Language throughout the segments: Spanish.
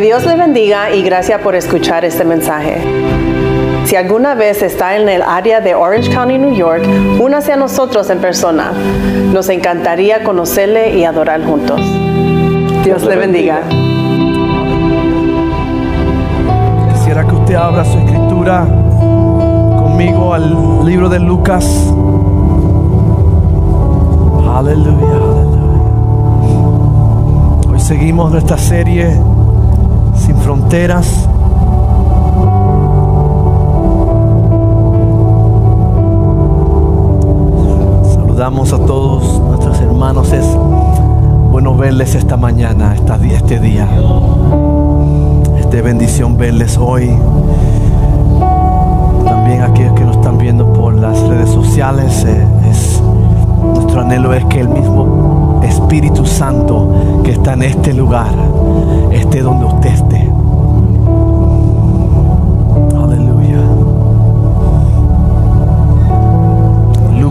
Dios le bendiga y gracias por escuchar este mensaje. Si alguna vez está en el área de Orange County, New York, únase a nosotros en persona. Nos encantaría conocerle y adorar juntos. Dios le bendiga. Quisiera que usted abra su escritura conmigo al libro de Lucas. Aleluya, aleluya. Hoy seguimos nuestra serie Sin Fronteras. Saludamos a todos nuestros hermanos. Es bueno verles esta mañana, este día. Es de bendición verles hoy. También aquellos que nos están viendo por las redes sociales. eh, es, nuestro anhelo es que el mismo Espíritu Santo que está en este lugar esté donde usted esté.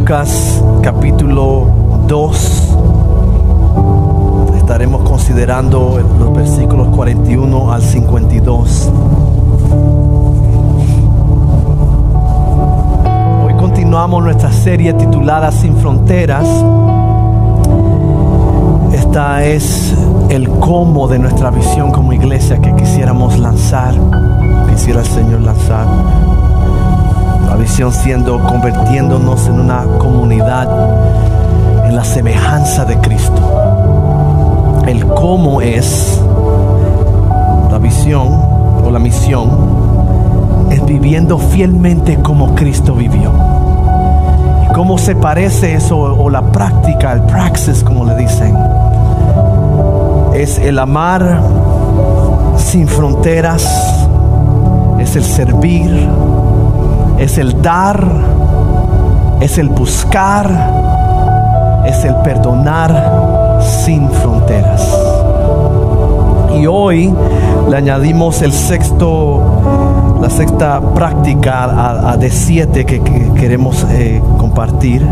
Lucas capítulo 2. Estaremos considerando los versículos 41 al 52. Hoy continuamos nuestra serie titulada Sin Fronteras. Esta es el cómo de nuestra visión como iglesia que quisiéramos lanzar, quisiera el Señor lanzar. La visión siendo convirtiéndonos en una comunidad en la semejanza de Cristo. El cómo es la visión o la misión es viviendo fielmente como Cristo vivió. ¿Y cómo se parece eso o la práctica, el praxis como le dicen? Es el amar sin fronteras, es el servir, es el dar, es el buscar, es el perdonar sin fronteras. Y hoy le añadimos el sexto, la sexta práctica a, a de siete que, que queremos eh, compartir.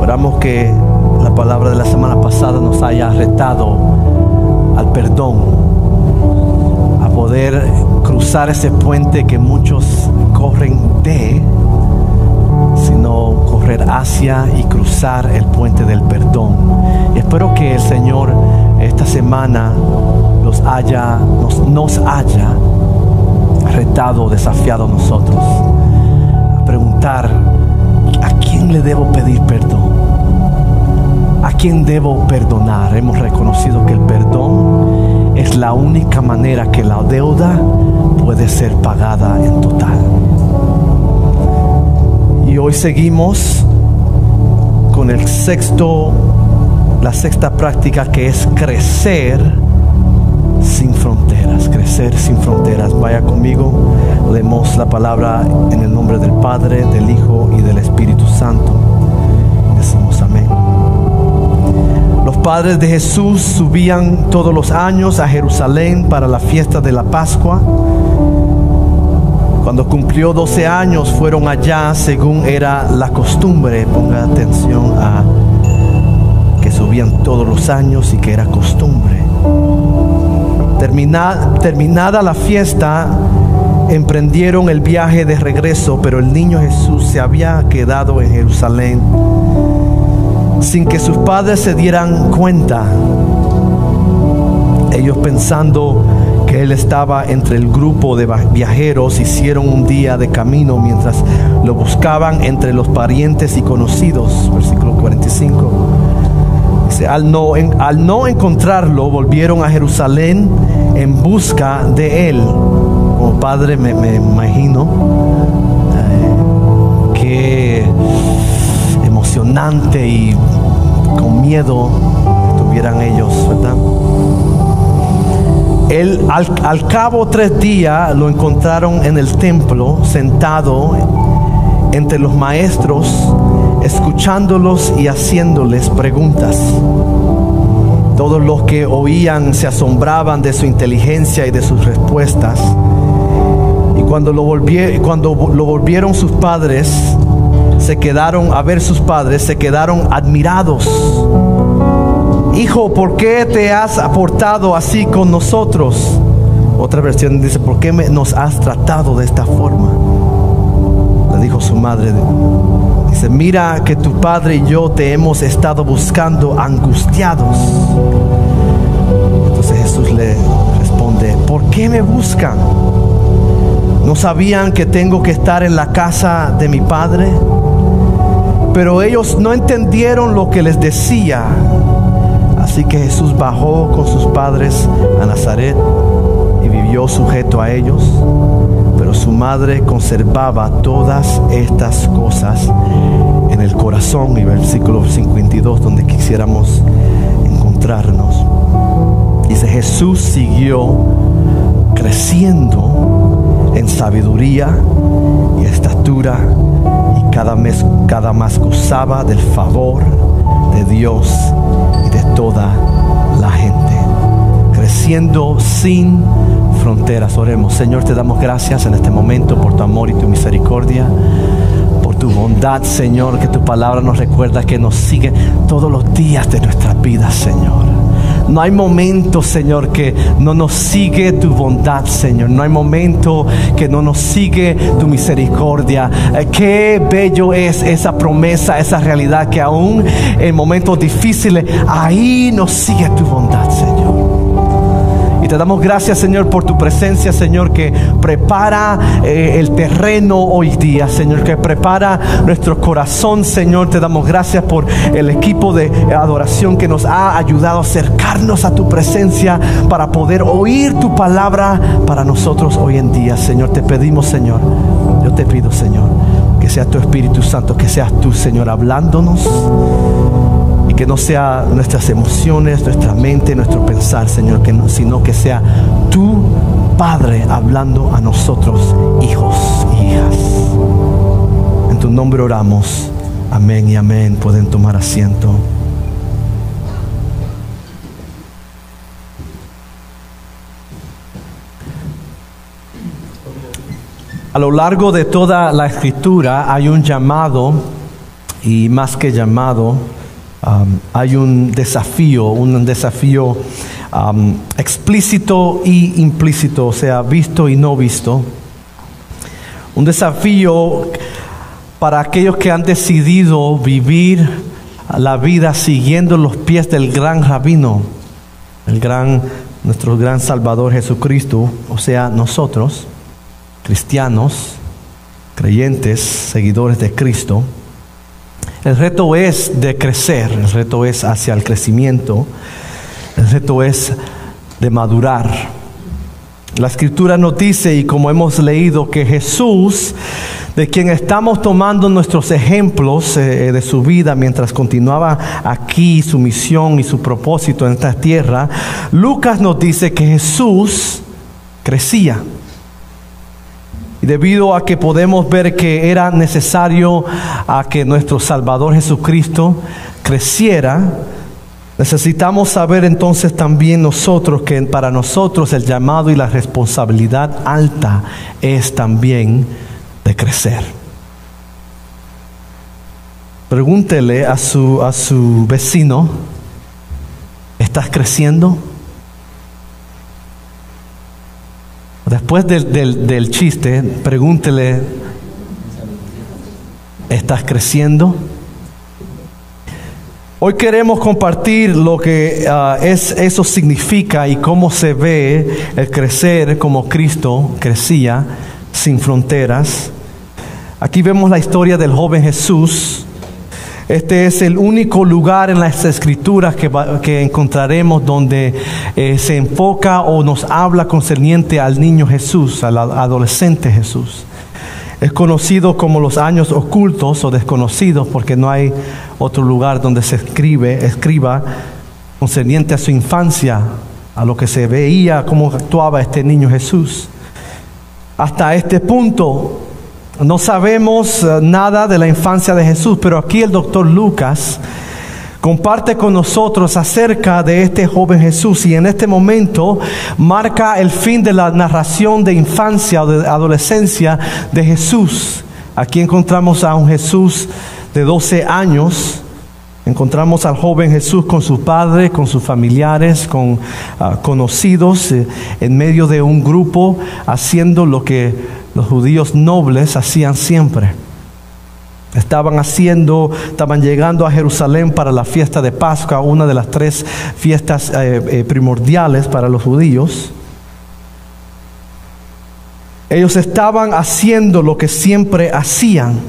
Oramos que la palabra de la semana pasada nos haya retado al perdón, a poder cruzar ese puente que muchos corren de, sino correr hacia y cruzar el puente del perdón. Y espero que el Señor esta semana los haya, nos, nos haya retado, desafiado a nosotros a preguntar a quién le debo pedir perdón. ¿A quién debo perdonar? Hemos reconocido que el perdón es la única manera que la deuda puede ser pagada en total. Y hoy seguimos con el sexto, la sexta práctica que es crecer sin fronteras, crecer sin fronteras. Vaya conmigo, leemos la palabra en el nombre del Padre, del Hijo y del Espíritu Santo. Decimos amén. Los padres de Jesús subían todos los años a Jerusalén para la fiesta de la Pascua. Cuando cumplió 12 años fueron allá según era la costumbre. Ponga atención a que subían todos los años y que era costumbre. Termina- terminada la fiesta, emprendieron el viaje de regreso, pero el niño Jesús se había quedado en Jerusalén sin que sus padres se dieran cuenta. Ellos pensando que él estaba entre el grupo de viajeros, hicieron un día de camino mientras lo buscaban entre los parientes y conocidos. Versículo 45. Dice, al no, al no encontrarlo, volvieron a Jerusalén en busca de él. Como padre me, me imagino eh, que emocionante y con miedo estuvieran ellos, ¿verdad? Él, al, al cabo tres días lo encontraron en el templo, sentado entre los maestros, escuchándolos y haciéndoles preguntas. Todos los que oían se asombraban de su inteligencia y de sus respuestas. Y cuando lo, cuando lo volvieron sus padres, se quedaron a ver sus padres, se quedaron admirados. Hijo, ¿por qué te has aportado así con nosotros? Otra versión dice, ¿por qué nos has tratado de esta forma? Le dijo su madre, dice, mira que tu padre y yo te hemos estado buscando angustiados. Entonces Jesús le responde, ¿por qué me buscan? ¿No sabían que tengo que estar en la casa de mi padre? Pero ellos no entendieron lo que les decía. Así que Jesús bajó con sus padres a Nazaret y vivió sujeto a ellos. Pero su madre conservaba todas estas cosas en el corazón. Y versículo 52, donde quisiéramos encontrarnos. Dice, Jesús siguió creciendo en sabiduría y estatura y cada, mes, cada más gozaba del favor de Dios toda la gente, creciendo sin fronteras. Oremos, Señor, te damos gracias en este momento por tu amor y tu misericordia, por tu bondad, Señor, que tu palabra nos recuerda que nos sigue todos los días de nuestras vidas, Señor. No hay momento, Señor, que no nos sigue tu bondad, Señor. No hay momento que no nos sigue tu misericordia. Eh, qué bello es esa promesa, esa realidad que aún en momentos difíciles, ahí nos sigue tu bondad, Señor. Te damos gracias, Señor, por tu presencia, Señor, que prepara eh, el terreno hoy día, Señor, que prepara nuestro corazón, Señor. Te damos gracias por el equipo de adoración que nos ha ayudado a acercarnos a tu presencia para poder oír tu palabra para nosotros hoy en día, Señor. Te pedimos, Señor, yo te pido, Señor, que sea tu Espíritu Santo, que seas tú, Señor, hablándonos que no sea nuestras emociones, nuestra mente, nuestro pensar, Señor, que no, sino que sea tu Padre hablando a nosotros, hijos y hijas. En tu nombre oramos. Amén y amén. Pueden tomar asiento. A lo largo de toda la escritura hay un llamado y más que llamado, Um, hay un desafío, un desafío um, explícito y implícito, o sea, visto y no visto. Un desafío para aquellos que han decidido vivir la vida siguiendo los pies del gran rabino, el gran, nuestro gran Salvador Jesucristo, o sea, nosotros, cristianos, creyentes, seguidores de Cristo. El reto es de crecer, el reto es hacia el crecimiento, el reto es de madurar. La escritura nos dice, y como hemos leído, que Jesús, de quien estamos tomando nuestros ejemplos eh, de su vida mientras continuaba aquí su misión y su propósito en esta tierra, Lucas nos dice que Jesús crecía. Y debido a que podemos ver que era necesario a que nuestro Salvador Jesucristo creciera, necesitamos saber entonces también nosotros que para nosotros el llamado y la responsabilidad alta es también de crecer. Pregúntele a su, a su vecino, ¿estás creciendo? Después del, chiste, pregúntele, ¿estás creciendo? Hoy queremos compartir lo que ah, es, eso significa y cómo se ve el crecer como Cristo crecía sin fronteras. Aquí vemos la historia del joven Jesús este es el único lugar en las escrituras que, encontraremos donde eh, se enfoca o nos habla concerniente al niño Jesús, al adolescente Jesús. Es conocido como los años ocultos o desconocidos porque no hay otro lugar donde se escribe, escriba concerniente a su infancia, a lo que se veía, cómo actuaba este niño Jesús. Hasta este punto no sabemos eh, nada de la infancia de Jesús, pero aquí el doctor Lucas comparte con nosotros acerca de este joven Jesús y en este momento marca el fin de la narración de infancia o de adolescencia de Jesús. Aquí encontramos a un Jesús de 12 años Encontramos al joven Jesús con su padre, con sus familiares, con ah, conocidos, eh, en medio de un grupo, haciendo lo que los judíos nobles hacían siempre. Estaban haciendo, estaban llegando a Jerusalén para la fiesta de Pascua, una de las tres fiestas eh, eh, primordiales para los judíos. Ellos estaban haciendo lo que siempre hacían.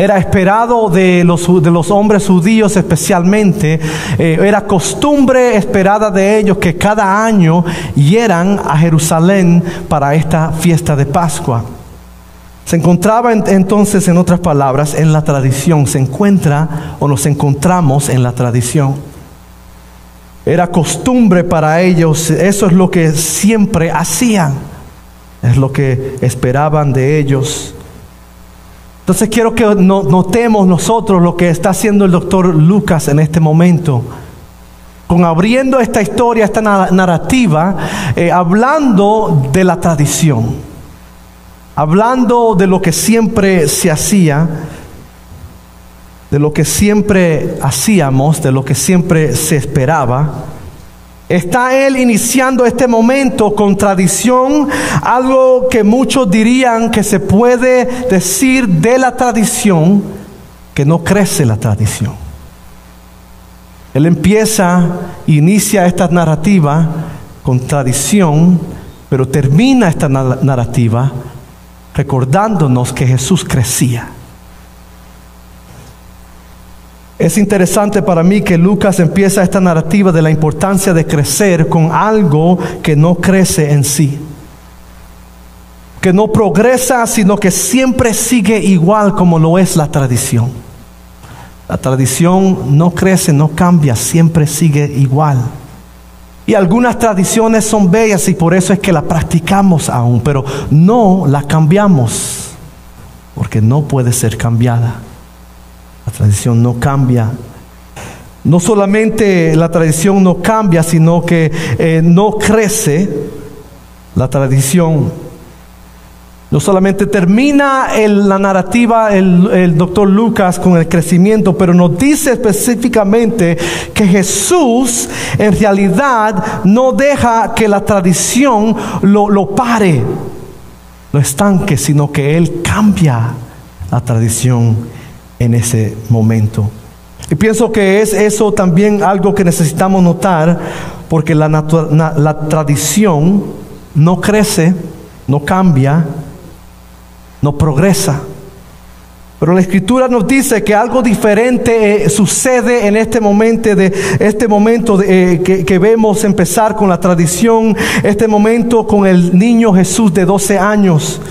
Era esperado de los, de los hombres judíos especialmente, eh, era costumbre esperada de ellos que cada año hieran a Jerusalén para esta fiesta de Pascua. Se encontraba entonces, en otras palabras, en la tradición, se encuentra o nos encontramos en la tradición. Era costumbre para ellos, eso es lo que siempre hacían, es lo que esperaban de ellos. Entonces quiero que notemos nosotros lo que está haciendo el doctor Lucas en este momento. Con abriendo esta historia, esta narrativa, eh, hablando de la tradición, hablando de lo que siempre se hacía, de lo que siempre hacíamos, de lo que siempre se esperaba. Está él iniciando este momento con tradición, algo que muchos dirían que se puede decir de la tradición, que no crece la tradición. Él empieza, inicia esta narrativa con tradición, pero termina esta narrativa recordándonos que Jesús crecía. Es interesante para mí que Lucas empieza esta narrativa de la importancia de crecer con algo que no crece en sí. Que no progresa, sino que siempre sigue igual como lo es la tradición. La tradición no crece, no cambia, siempre sigue igual. Y algunas tradiciones son bellas y por eso es que la practicamos aún, pero no la cambiamos, porque no puede ser cambiada. La tradición no cambia. No solamente la tradición no cambia, sino que eh, no crece la tradición. No solamente termina la narrativa el, el, doctor Lucas con el crecimiento, pero nos dice específicamente que Jesús en realidad no deja que la tradición lo, lo pare, lo estanque, sino que Él cambia la tradición en ese momento. Y pienso que es eso también algo que necesitamos notar, porque la, tradición no crece, no cambia, no progresa. Pero la escritura nos dice que algo diferente eh, sucede en este momento, de, este momento eh, que, que, vemos empezar con la tradición, este momento con el niño Jesús de 12 años.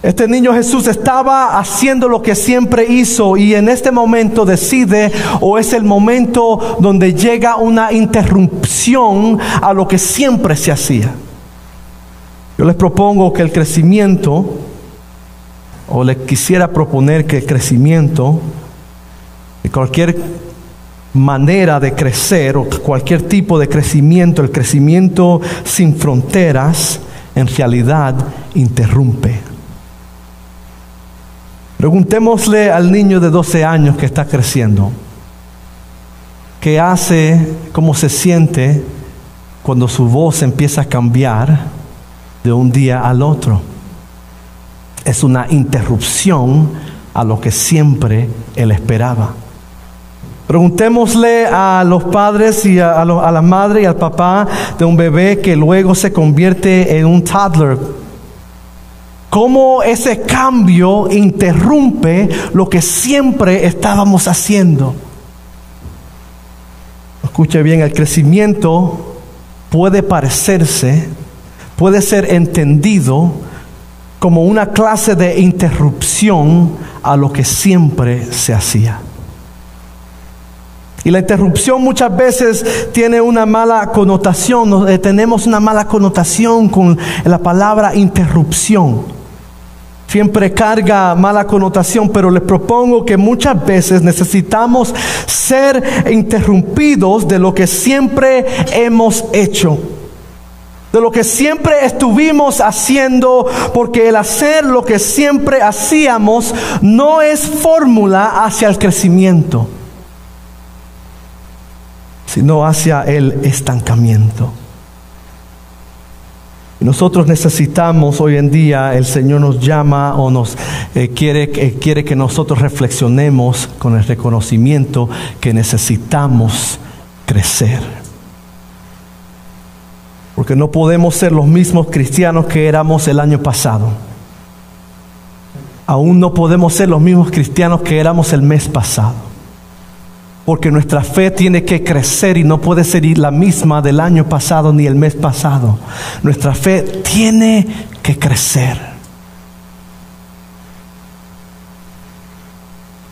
Este niño Jesús estaba haciendo lo que siempre hizo y en este momento decide o es el momento donde llega una interrupción a lo que siempre se hacía. Yo les propongo que el crecimiento, o les quisiera proponer que el crecimiento, de cualquier manera de crecer o cualquier tipo de crecimiento, el crecimiento sin fronteras, en realidad interrumpe. Preguntémosle al niño de 12 años que está creciendo, ¿qué hace, cómo se siente cuando su voz empieza a cambiar de un día al otro? Es una interrupción a lo que siempre él esperaba. Preguntémosle a los padres y a, a la madre y al papá de un bebé que luego se convierte en un toddler cómo ese cambio interrumpe lo que siempre estábamos haciendo. Escuche bien, el crecimiento puede parecerse, puede ser entendido como una clase de interrupción a lo que siempre se hacía. Y la interrupción muchas veces tiene una mala connotación, eh, tenemos una mala connotación con la palabra interrupción siempre carga mala connotación, pero les propongo que muchas veces necesitamos ser interrumpidos de lo que siempre hemos hecho. de lo que siempre estuvimos haciendo, porque el hacer lo que siempre hacíamos no es fórmula hacia el crecimiento, sino hacia el estancamiento. Nosotros necesitamos hoy en día, el Señor nos llama o nos eh, quiere, eh, quiere que nosotros reflexionemos con el reconocimiento que necesitamos crecer. Porque no podemos ser los mismos cristianos que éramos el año pasado. Aún no podemos ser los mismos cristianos que éramos el mes pasado. Porque nuestra fe tiene que crecer y no puede ser la misma del año pasado ni el mes pasado. Nuestra fe tiene que crecer.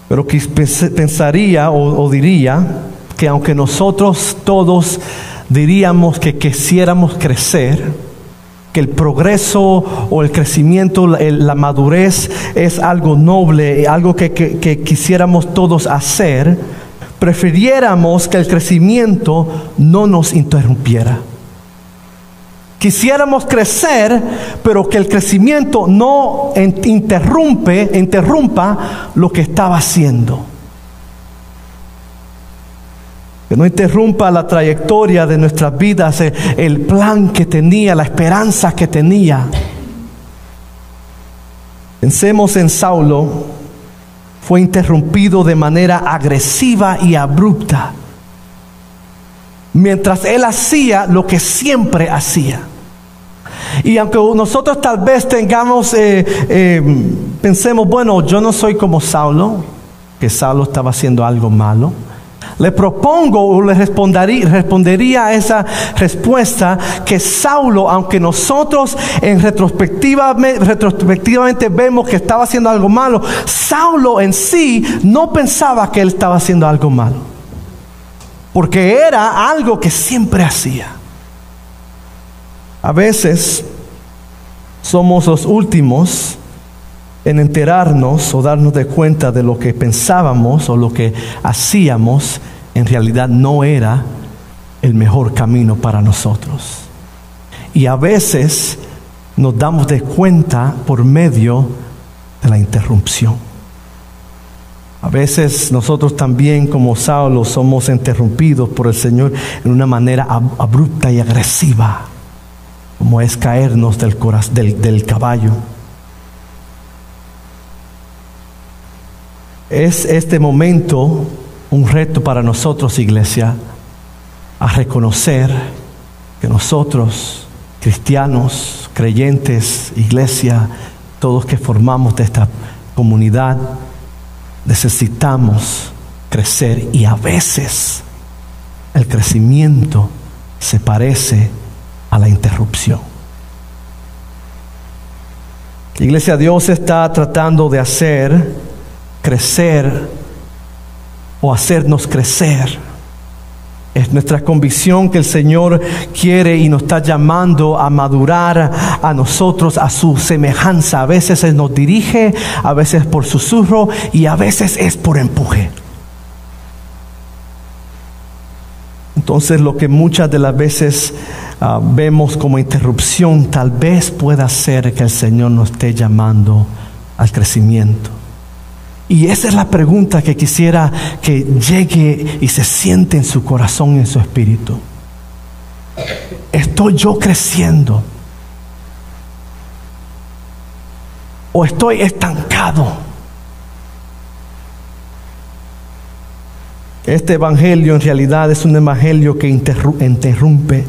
Pero pensaría o, diría que aunque nosotros todos diríamos que quisiéramos crecer, que el progreso o el crecimiento, la, madurez es algo noble, algo que quisiéramos todos hacer, prefiriéramos que el crecimiento no nos interrumpiera. Quisiéramos crecer, pero que el crecimiento no interrumpe, interrumpa lo que estaba haciendo que no interrumpa la trayectoria de nuestras vidas, eh, el plan que tenía, la esperanza que tenía. Pensemos en Saulo, fue interrumpido de manera agresiva y abrupta, mientras él hacía lo que siempre hacía. Y aunque nosotros tal vez tengamos, eh, eh, pensemos, bueno, yo no soy como Saulo, que Saulo estaba haciendo algo malo. Le propongo o le respondería, a esa respuesta que Saulo, aunque nosotros en retrospectiva, retrospectivamente vemos que estaba haciendo algo malo, Saulo en sí no pensaba que él estaba haciendo algo malo. Porque era algo que siempre hacía. A veces somos los últimos en enterarnos o darnos de cuenta de lo que pensábamos o lo que hacíamos, en realidad no era el mejor camino para nosotros. Y a veces nos damos de cuenta por medio de la interrupción. A veces nosotros también como Saulo somos interrumpidos por el Señor en una manera abrupta y agresiva, como es caernos del, del, del caballo. Es este momento un reto para nosotros, iglesia, a reconocer que nosotros, cristianos, creyentes, iglesia, todos que formamos de esta comunidad, necesitamos crecer y a veces el crecimiento se parece a la interrupción. Iglesia, Dios está tratando de hacer crecer o hacernos crecer. Es nuestra convicción que el Señor quiere y nos está llamando a madurar a nosotros a su semejanza. A veces Él nos dirige, a veces por susurro y a veces es por empuje. Entonces lo que muchas de las veces ah, vemos como interrupción tal vez pueda ser que el Señor nos esté llamando al crecimiento. Y esa es la pregunta que quisiera que llegue y se siente en su corazón en su espíritu. ¿Estoy yo creciendo? ¿O estoy estancado? Este evangelio en realidad es un evangelio que interrumpe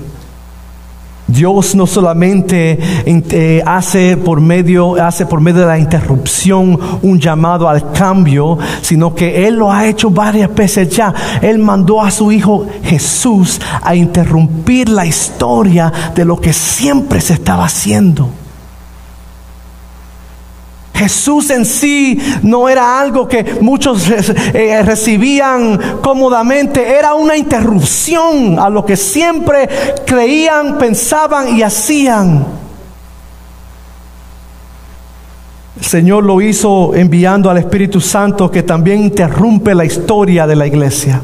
Dios no solamente eh, hace por medio hace por medio de la interrupción un llamado al cambio, sino que él lo ha hecho varias veces ya. Él mandó a su hijo Jesús a interrumpir la historia de lo que siempre se estaba haciendo. Jesús en sí no era algo que muchos eh, recibían cómodamente, era una interrupción a lo que siempre creían, pensaban y hacían. El Señor lo hizo enviando al Espíritu Santo que también interrumpe la historia de la iglesia.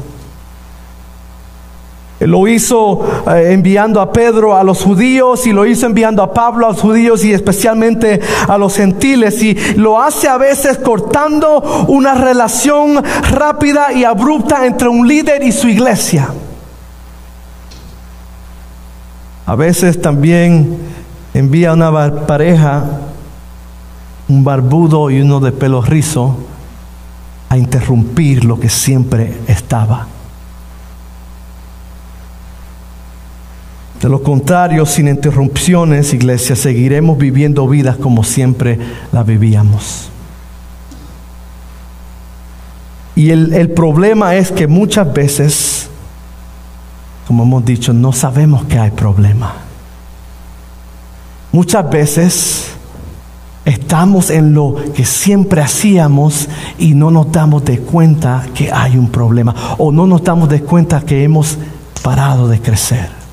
Lo hizo eh, enviando a Pedro a los judíos y lo hizo enviando a Pablo a los judíos y especialmente a los gentiles. Y lo hace a veces cortando una relación rápida y abrupta entre un líder y su iglesia. A veces también envía una pareja, un barbudo y uno de pelo rizo, a interrumpir lo que siempre estaba. De lo contrario, sin interrupciones, iglesia, seguiremos viviendo vidas como siempre la vivíamos. Y el, el, problema es que muchas veces, como hemos dicho, no sabemos que hay problema. Muchas veces estamos en lo que siempre hacíamos y no nos damos de cuenta que hay un problema o no nos damos de cuenta que hemos parado de crecer.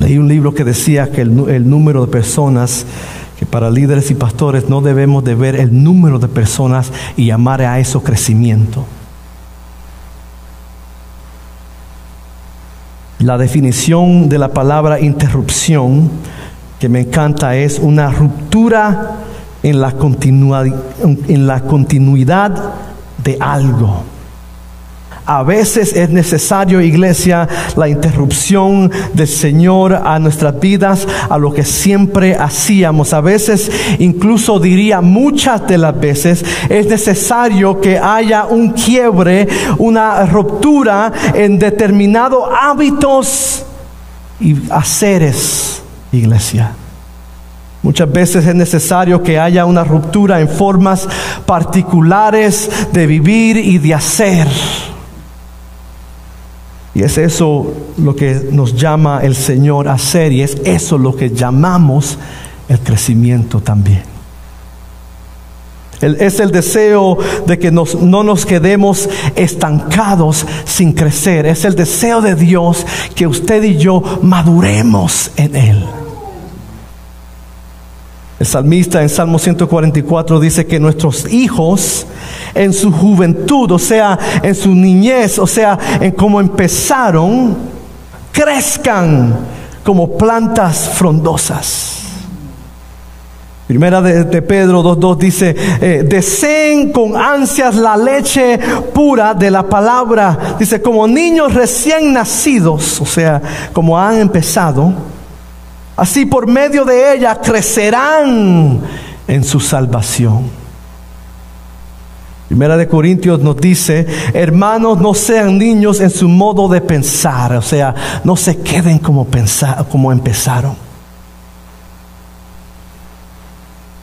Leí un libro que decía que el, número de personas que para líderes y pastores no debemos de ver el número de personas y llamar a eso crecimiento. La definición de la palabra interrupción que me encanta es una ruptura en la, en la continuidad de algo. A veces es necesario, iglesia, la interrupción del Señor a nuestras vidas, a lo que siempre hacíamos. A veces, incluso diría muchas de las veces, es necesario que haya un quiebre, una ruptura en determinados hábitos y haceres, iglesia. Muchas veces es necesario que haya una ruptura en formas particulares de vivir y de hacer. Y es eso lo que nos llama el Señor a hacer y es eso lo que llamamos el crecimiento también. Es el deseo de que no nos quedemos estancados sin crecer. Es el deseo de Dios que usted y yo maduremos en Él. El salmista en Salmo 144 dice que nuestros hijos en su juventud, o sea, en su niñez, o sea, en cómo empezaron, crezcan como plantas frondosas. Primera de, Pedro 2.2 dice, eh, deseen con ansias la leche pura de la palabra. Dice, como niños recién nacidos, o sea, como han empezado Así por medio de ella crecerán en su salvación. Primera de Corintios nos dice, hermanos, no sean niños en su modo de pensar, o sea, no se queden como, como empezaron.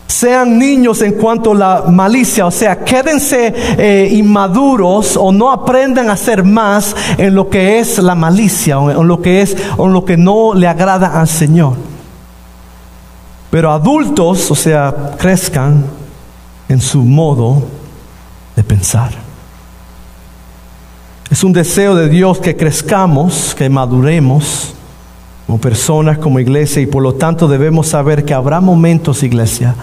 Sean niños en cuanto a la malicia, o sea, quédense eh, inmaduros o no aprendan a hacer más en lo que es la malicia o en lo que es o en lo que no le agrada al Señor. Pero adultos, o sea, crezcan en su modo de pensar. Es un deseo de Dios que crezcamos, que maduremos como personas, como iglesia, y por lo tanto debemos saber que habrá momentos, iglesia,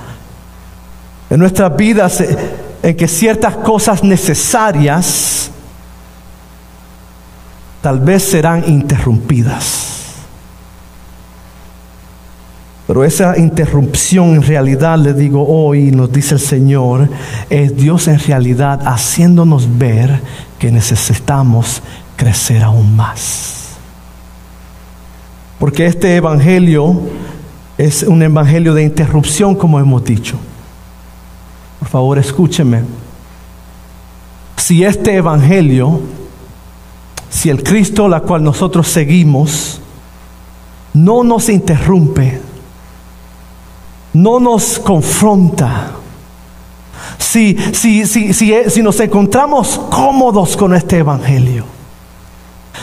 en nuestras vidas en que ciertas cosas necesarias tal vez serán interrumpidas. Pero esa interrupción en realidad, le digo hoy, nos dice el Señor, es Dios en realidad haciéndonos ver que necesitamos crecer aún más. Porque este Evangelio es un Evangelio de interrupción, como hemos dicho. Por favor, escúcheme. Si este Evangelio, si el Cristo la cual nosotros seguimos, no nos interrumpe, no nos confronta. Si, si, si, si, nos encontramos cómodos con este Evangelio.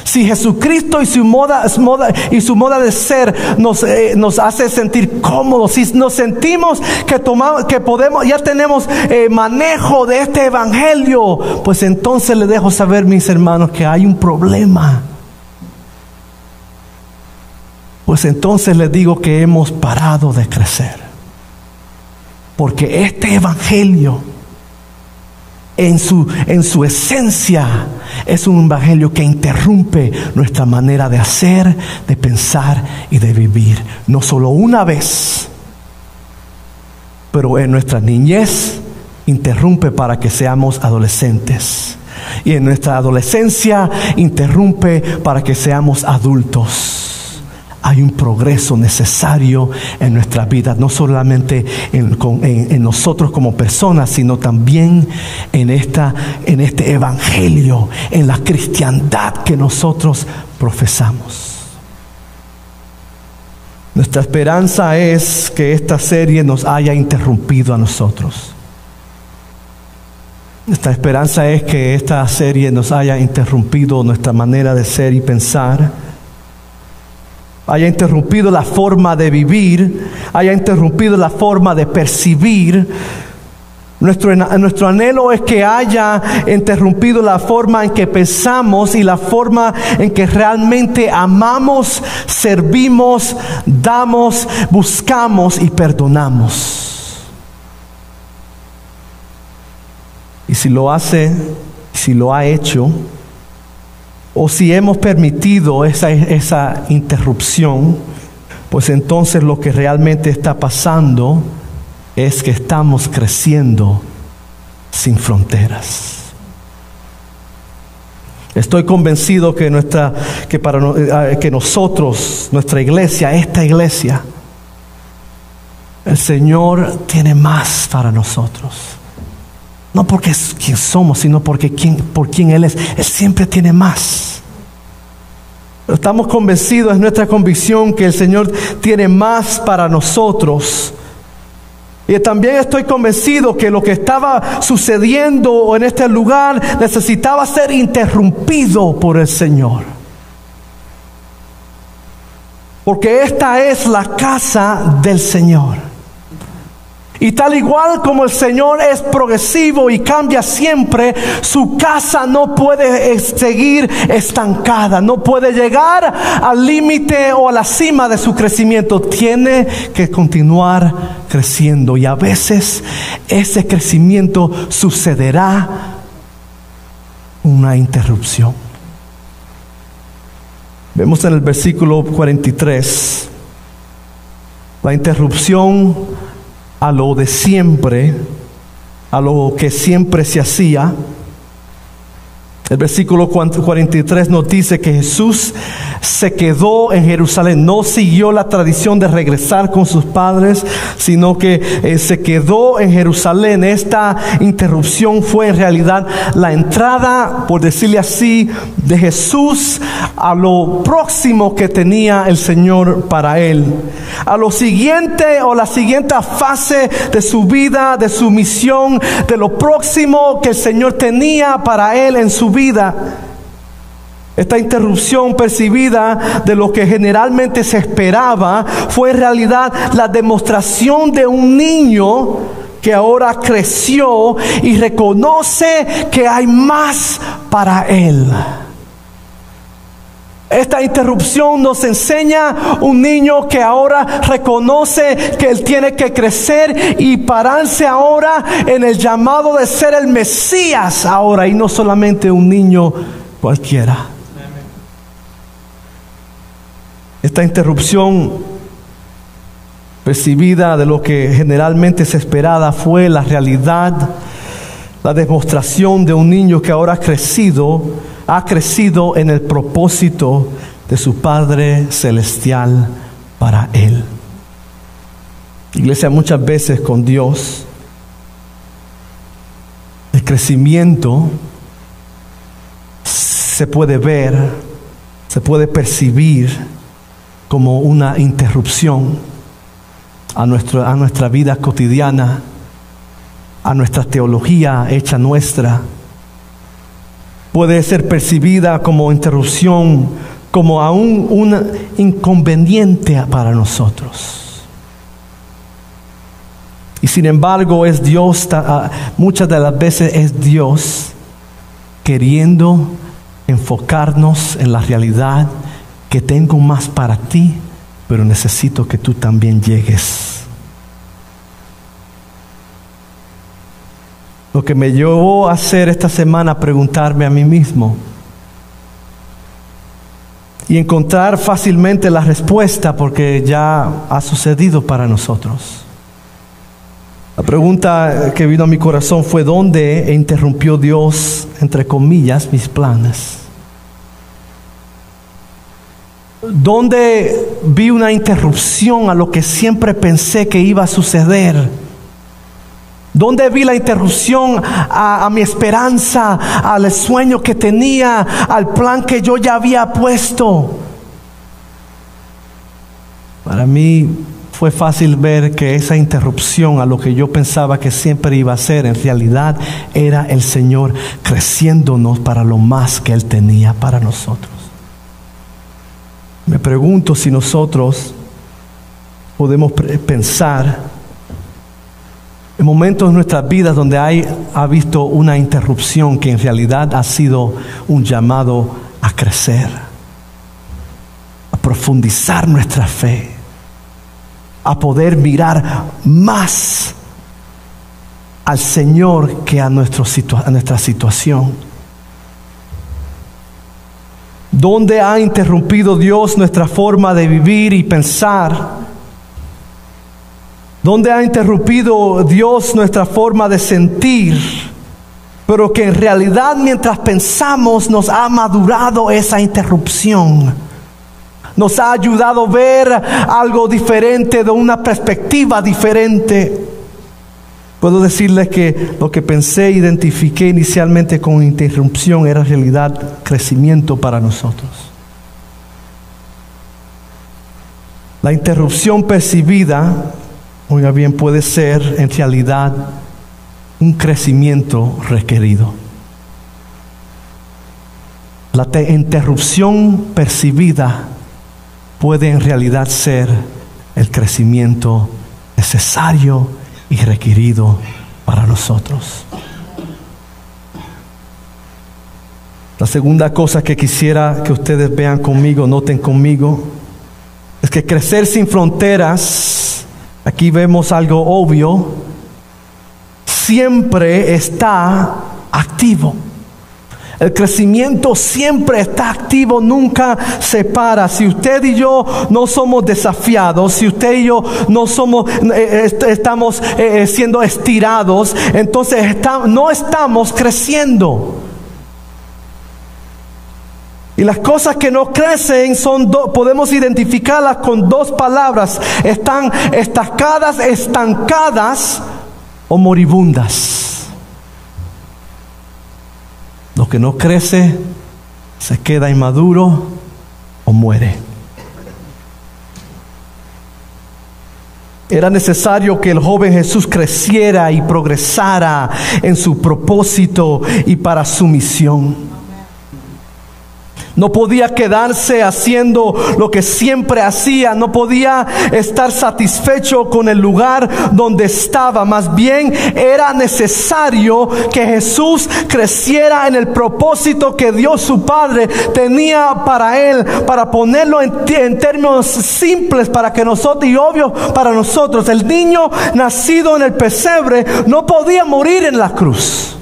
Si Jesucristo y su moda, y su moda de ser nos, eh, hace sentir cómodos, si nos sentimos que tomamos, que podemos, ya tenemos eh, manejo de este evangelio, pues entonces le dejo saber, mis hermanos, que hay un problema. Pues entonces les digo que hemos parado de crecer. Porque este Evangelio, en su, en su esencia, Es un evangelio que interrumpe nuestra manera de hacer, de pensar y de vivir. No solo una vez, pero en nuestra niñez interrumpe para que seamos adolescentes. Y en nuestra adolescencia interrumpe para que seamos adultos hay un progreso necesario en nuestra vida, no solamente en, nosotros como personas, sino también en, esta, en este evangelio, en la cristiandad que nosotros profesamos. Nuestra esperanza es que esta serie nos haya interrumpido a nosotros. Nuestra esperanza es que esta serie nos haya interrumpido nuestra manera de ser y pensar haya interrumpido la forma de vivir, haya interrumpido la forma de percibir. Nuestro, nuestro, anhelo es que haya interrumpido la forma en que pensamos y la forma en que realmente amamos, servimos, damos, buscamos y perdonamos. Y si lo hace, si lo ha hecho, o si hemos permitido esa, esa interrupción, pues entonces lo que realmente está pasando es que estamos creciendo sin fronteras. Estoy convencido que nuestra que para eh, que nosotros, nuestra iglesia, esta iglesia el Señor tiene más para nosotros. No porque es quien somos, sino porque por quien Él es. Él siempre tiene más. Estamos convencidos, es nuestra convicción que el Señor tiene más para nosotros. Y también estoy convencido que lo que estaba sucediendo en este lugar necesitaba ser interrumpido por el Señor. Porque esta es la casa del Señor. Y tal igual como el Señor es progresivo y cambia siempre, su casa no puede seguir estancada, no puede llegar al límite o a la cima de su crecimiento. Tiene que continuar creciendo y a veces ese crecimiento sucederá una interrupción. Vemos en el versículo 43 la interrupción a lo de siempre, a lo que siempre se hacía. El versículo 43 nos dice que Jesús se quedó en Jerusalén, no siguió la tradición de regresar con sus padres, sino que eh, se quedó en Jerusalén. Esta interrupción fue en realidad la entrada, por decirle así, de Jesús a lo próximo que tenía el Señor para él. A lo siguiente o la siguiente fase de su vida, de su misión, de lo próximo que el Señor tenía para él en su vida. Esta interrupción percibida de lo que generalmente se esperaba fue en realidad la demostración de un niño que ahora creció y reconoce que hay más para él. Esta interrupción nos enseña un niño que ahora reconoce que él tiene que crecer y pararse ahora en el llamado de ser el Mesías ahora y no solamente un niño cualquiera. Esta interrupción percibida de lo que generalmente se esperaba fue la realidad, la demostración de un niño que ahora ha crecido, ha crecido en el propósito de su Padre Celestial para él. Iglesia, muchas veces con Dios, el crecimiento se puede ver, se puede percibir como una interrupción a, nuestro, a nuestra vida cotidiana, a nuestra teología hecha nuestra. Puede ser percibida como interrupción, como aún un inconveniente para nosotros. Y sin embargo es Dios, muchas de las veces es Dios queriendo enfocarnos en la realidad que tengo más para ti, pero necesito que tú también llegues. Lo que me llevó a hacer esta semana preguntarme a mí mismo y encontrar fácilmente la respuesta porque ya ha sucedido para nosotros. La pregunta que vino a mi corazón fue dónde interrumpió Dios, entre comillas, mis planes. ¿Dónde vi una interrupción a lo que siempre pensé que iba a suceder? ¿Dónde vi la interrupción a, a, mi esperanza, al sueño que tenía, al plan que yo ya había puesto? Para mí fue fácil ver que esa interrupción a lo que yo pensaba que siempre iba a ser, en realidad era el Señor creciéndonos para lo más que Él tenía para nosotros. Me pregunto si nosotros podemos pensar en momentos de nuestras vidas donde hay, ha visto una interrupción que en realidad ha sido un llamado a crecer, a profundizar nuestra fe, a poder mirar más al Señor que a, nuestro a nuestra situación. ¿Dónde ha interrumpido Dios nuestra forma de vivir y pensar? Donde ha interrumpido Dios nuestra forma de sentir, pero que en realidad mientras pensamos nos ha madurado esa interrupción. Nos ha ayudado a ver algo diferente, de una perspectiva diferente. Puedo decirles que lo que pensé, identifiqué inicialmente con interrupción era realidad crecimiento para nosotros. La interrupción percibida oiga bien, puede ser en realidad un crecimiento requerido. La interrupción percibida puede en realidad ser el crecimiento necesario y requerido para nosotros. La segunda cosa que quisiera que ustedes vean conmigo, noten conmigo, es que crecer sin fronteras aquí vemos algo obvio, siempre está activo. El crecimiento siempre está activo, nunca se para. Si usted y yo no somos desafiados, si usted y yo no somos, eh, eh, estamos eh, siendo estirados, entonces no estamos creciendo. Y las cosas que no crecen son podemos identificarlas con dos palabras. Están estacadas, estancadas o moribundas. Lo que no crece se queda inmaduro o muere. Era necesario que el joven Jesús creciera y progresara en su propósito y para su misión. No podía quedarse haciendo lo que siempre hacía. No podía estar satisfecho con el lugar donde estaba. Más bien era necesario que Jesús creciera en el propósito que Dios su Padre tenía para él. Para ponerlo en, términos simples para que nosotros y obvio para nosotros. El niño nacido en el pesebre no podía morir en la cruz.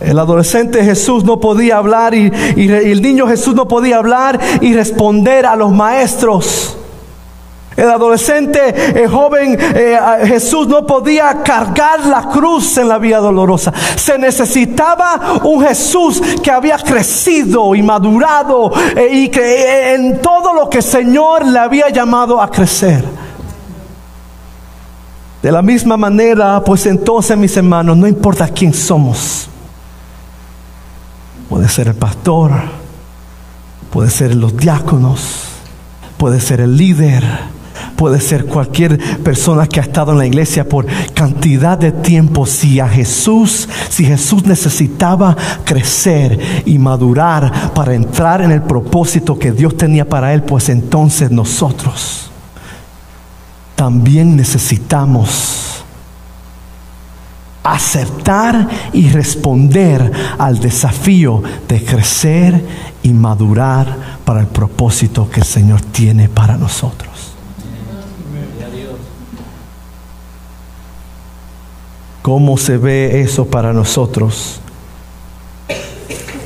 El adolescente Jesús no podía hablar y, el niño Jesús no podía hablar y responder a los maestros. El adolescente, el joven eh, Jesús no podía cargar la cruz en la vía dolorosa. Se necesitaba un Jesús que había crecido y madurado eh, y que eh, en todo lo que el Señor le había llamado a crecer. De la misma manera, pues entonces mis hermanos, no importa quién somos. Puede ser el pastor, puede ser los diáconos, puede ser el líder, puede ser cualquier persona que ha estado en la iglesia por cantidad de tiempo. Si a Jesús, si Jesús necesitaba crecer y madurar para entrar en el propósito que Dios tenía para él, pues entonces nosotros también necesitamos aceptar y responder al desafío de crecer y madurar para el propósito que el Señor tiene para nosotros. ¿Cómo se ve eso para nosotros?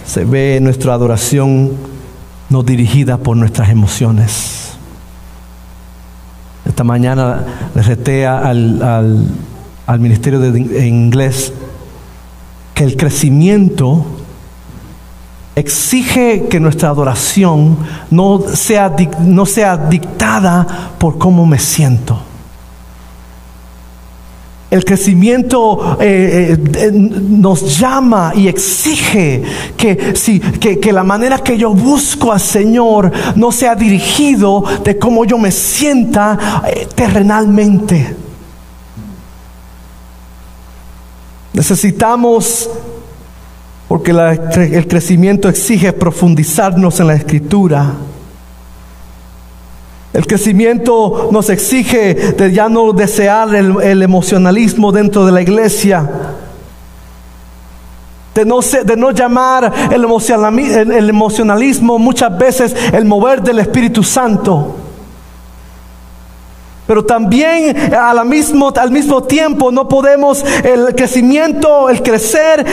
Se ve nuestra adoración no dirigida por nuestras emociones. Esta mañana le reté al, al, Ministerio de Inglés que el crecimiento exige que nuestra adoración no sea, no sea dictada por cómo me siento. El crecimiento eh, eh, nos llama y exige que, si, que, la manera que yo busco al Señor no sea dirigido de cómo yo me sienta eh, terrenalmente. Necesitamos porque el crecimiento exige profundizarnos en la escritura. El crecimiento nos exige de ya no desear el, emocionalismo dentro de la iglesia. De no, de no llamar el emocionalismo muchas veces el mover del Espíritu Santo. Pero también al mismo, al mismo tiempo no podemos, el crecimiento, el crecer,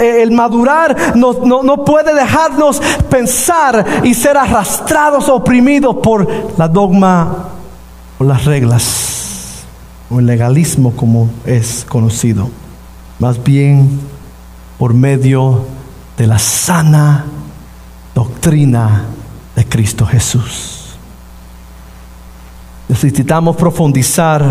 el madurar, no, no, puede dejarnos pensar y ser arrastrados, oprimidos por la dogma o las reglas o el legalismo como es conocido. Más bien por medio de la sana doctrina de Cristo Jesús. Necesitamos profundizar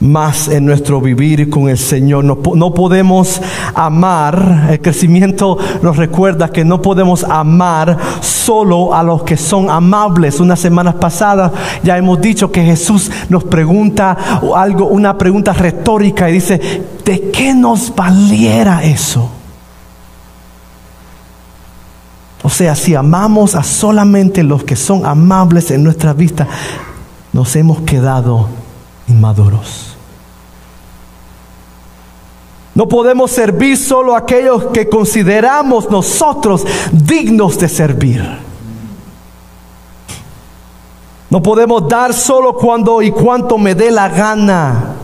más en nuestro vivir con el Señor. No, no, podemos amar, el crecimiento nos recuerda que no podemos amar solo a los que son amables. Unas semanas pasadas ya hemos dicho que Jesús nos pregunta algo, una pregunta retórica y dice, ¿de qué nos valiera eso? O sea, si amamos a solamente los que son amables en nuestra vista, nos hemos quedado inmaduros. No podemos servir solo a aquellos que consideramos nosotros dignos de servir. No podemos dar solo cuando y cuanto me dé la gana.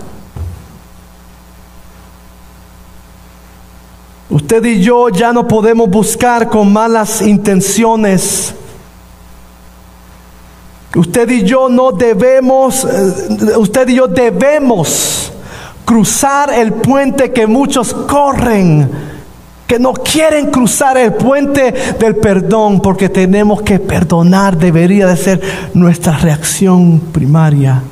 Usted y yo ya no podemos buscar con malas intenciones Usted y yo no debemos, eh, usted y yo debemos cruzar el puente que muchos corren, que no quieren cruzar el puente del perdón, porque tenemos que perdonar, debería de ser nuestra reacción primaria.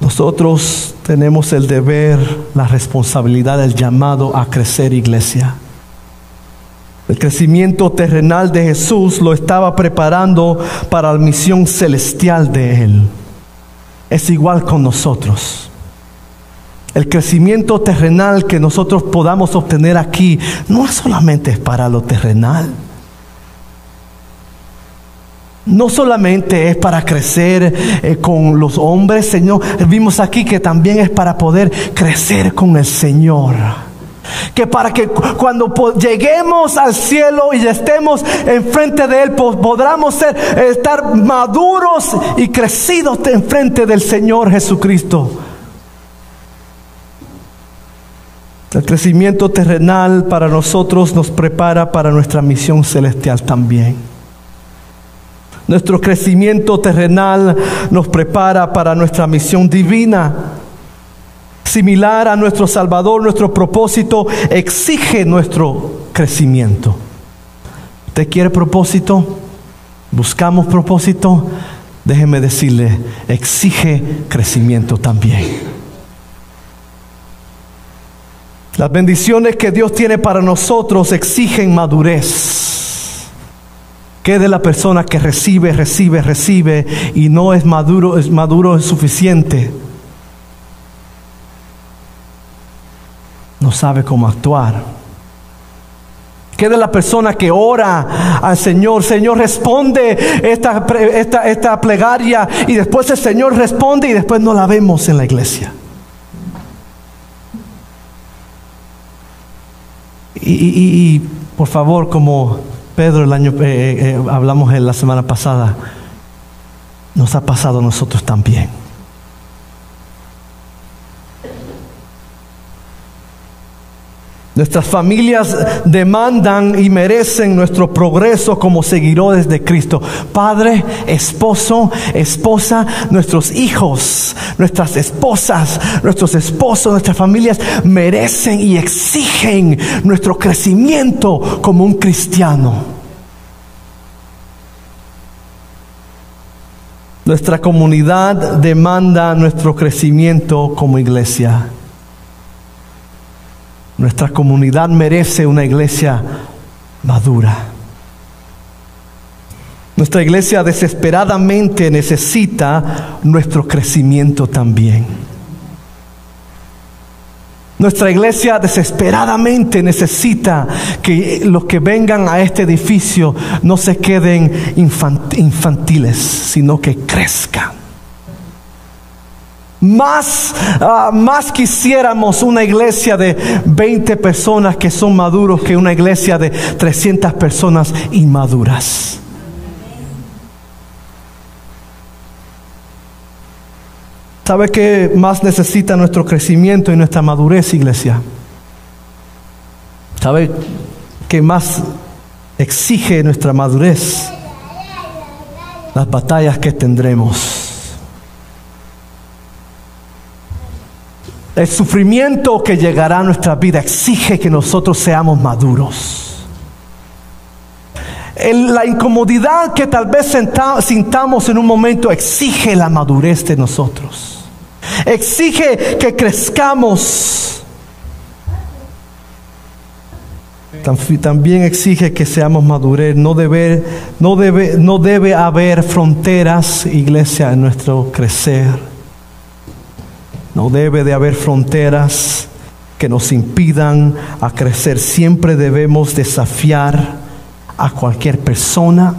Nosotros tenemos el deber, la responsabilidad, el llamado a crecer iglesia. El crecimiento terrenal de Jesús lo estaba preparando para la misión celestial de Él. Es igual con nosotros. El crecimiento terrenal que nosotros podamos obtener aquí no es solamente para lo terrenal. No solamente es para crecer eh, con los hombres, Señor. Vimos aquí que también es para poder crecer con el Señor que para que cuando lleguemos al cielo y estemos enfrente de Él, podamos ser, estar maduros y crecidos enfrente del Señor Jesucristo. El crecimiento terrenal para nosotros nos prepara para nuestra misión celestial también. Nuestro crecimiento terrenal nos prepara para nuestra misión divina similar a nuestro Salvador, nuestro propósito exige nuestro crecimiento. ¿Usted quiere propósito? ¿Buscamos propósito? Déjeme decirle, exige crecimiento también. Las bendiciones que Dios tiene para nosotros exigen madurez. Que de la persona que recibe, recibe, recibe y no es maduro, es maduro es suficiente no sabe cómo actuar. ¿Qué de la persona que ora al Señor? Señor responde esta, esta, plegaria y después el Señor responde y después no la vemos en la iglesia. Y, por favor, como Pedro el año eh, eh, hablamos en la semana pasada, nos ha pasado a nosotros también. Nuestras familias demandan y merecen nuestro progreso como seguidores de Cristo. Padre, esposo, esposa, nuestros hijos, nuestras esposas, nuestros esposos, nuestras familias merecen y exigen nuestro crecimiento como un cristiano. Nuestra comunidad demanda nuestro crecimiento como iglesia. Nuestra comunidad merece una iglesia madura. Nuestra iglesia desesperadamente necesita nuestro crecimiento también. Nuestra iglesia desesperadamente necesita que los que vengan a este edificio no se queden infantiles, sino que crezcan. Más, ah, más quisiéramos una iglesia de 20 personas que son maduros que una iglesia de 300 personas inmaduras. ¿Sabe qué más necesita nuestro crecimiento y nuestra madurez, iglesia? ¿Sabe qué más exige nuestra madurez? Las batallas que tendremos El sufrimiento que llegará a nuestra vida exige que nosotros seamos maduros. la incomodidad que tal vez sintamos en un momento exige la madurez de nosotros. Exige que crezcamos. También exige que seamos maduros. No debe, no, debe, no debe haber fronteras, iglesia, en nuestro crecer. No debe de haber fronteras que nos impidan a crecer. Siempre debemos desafiar a cualquier persona,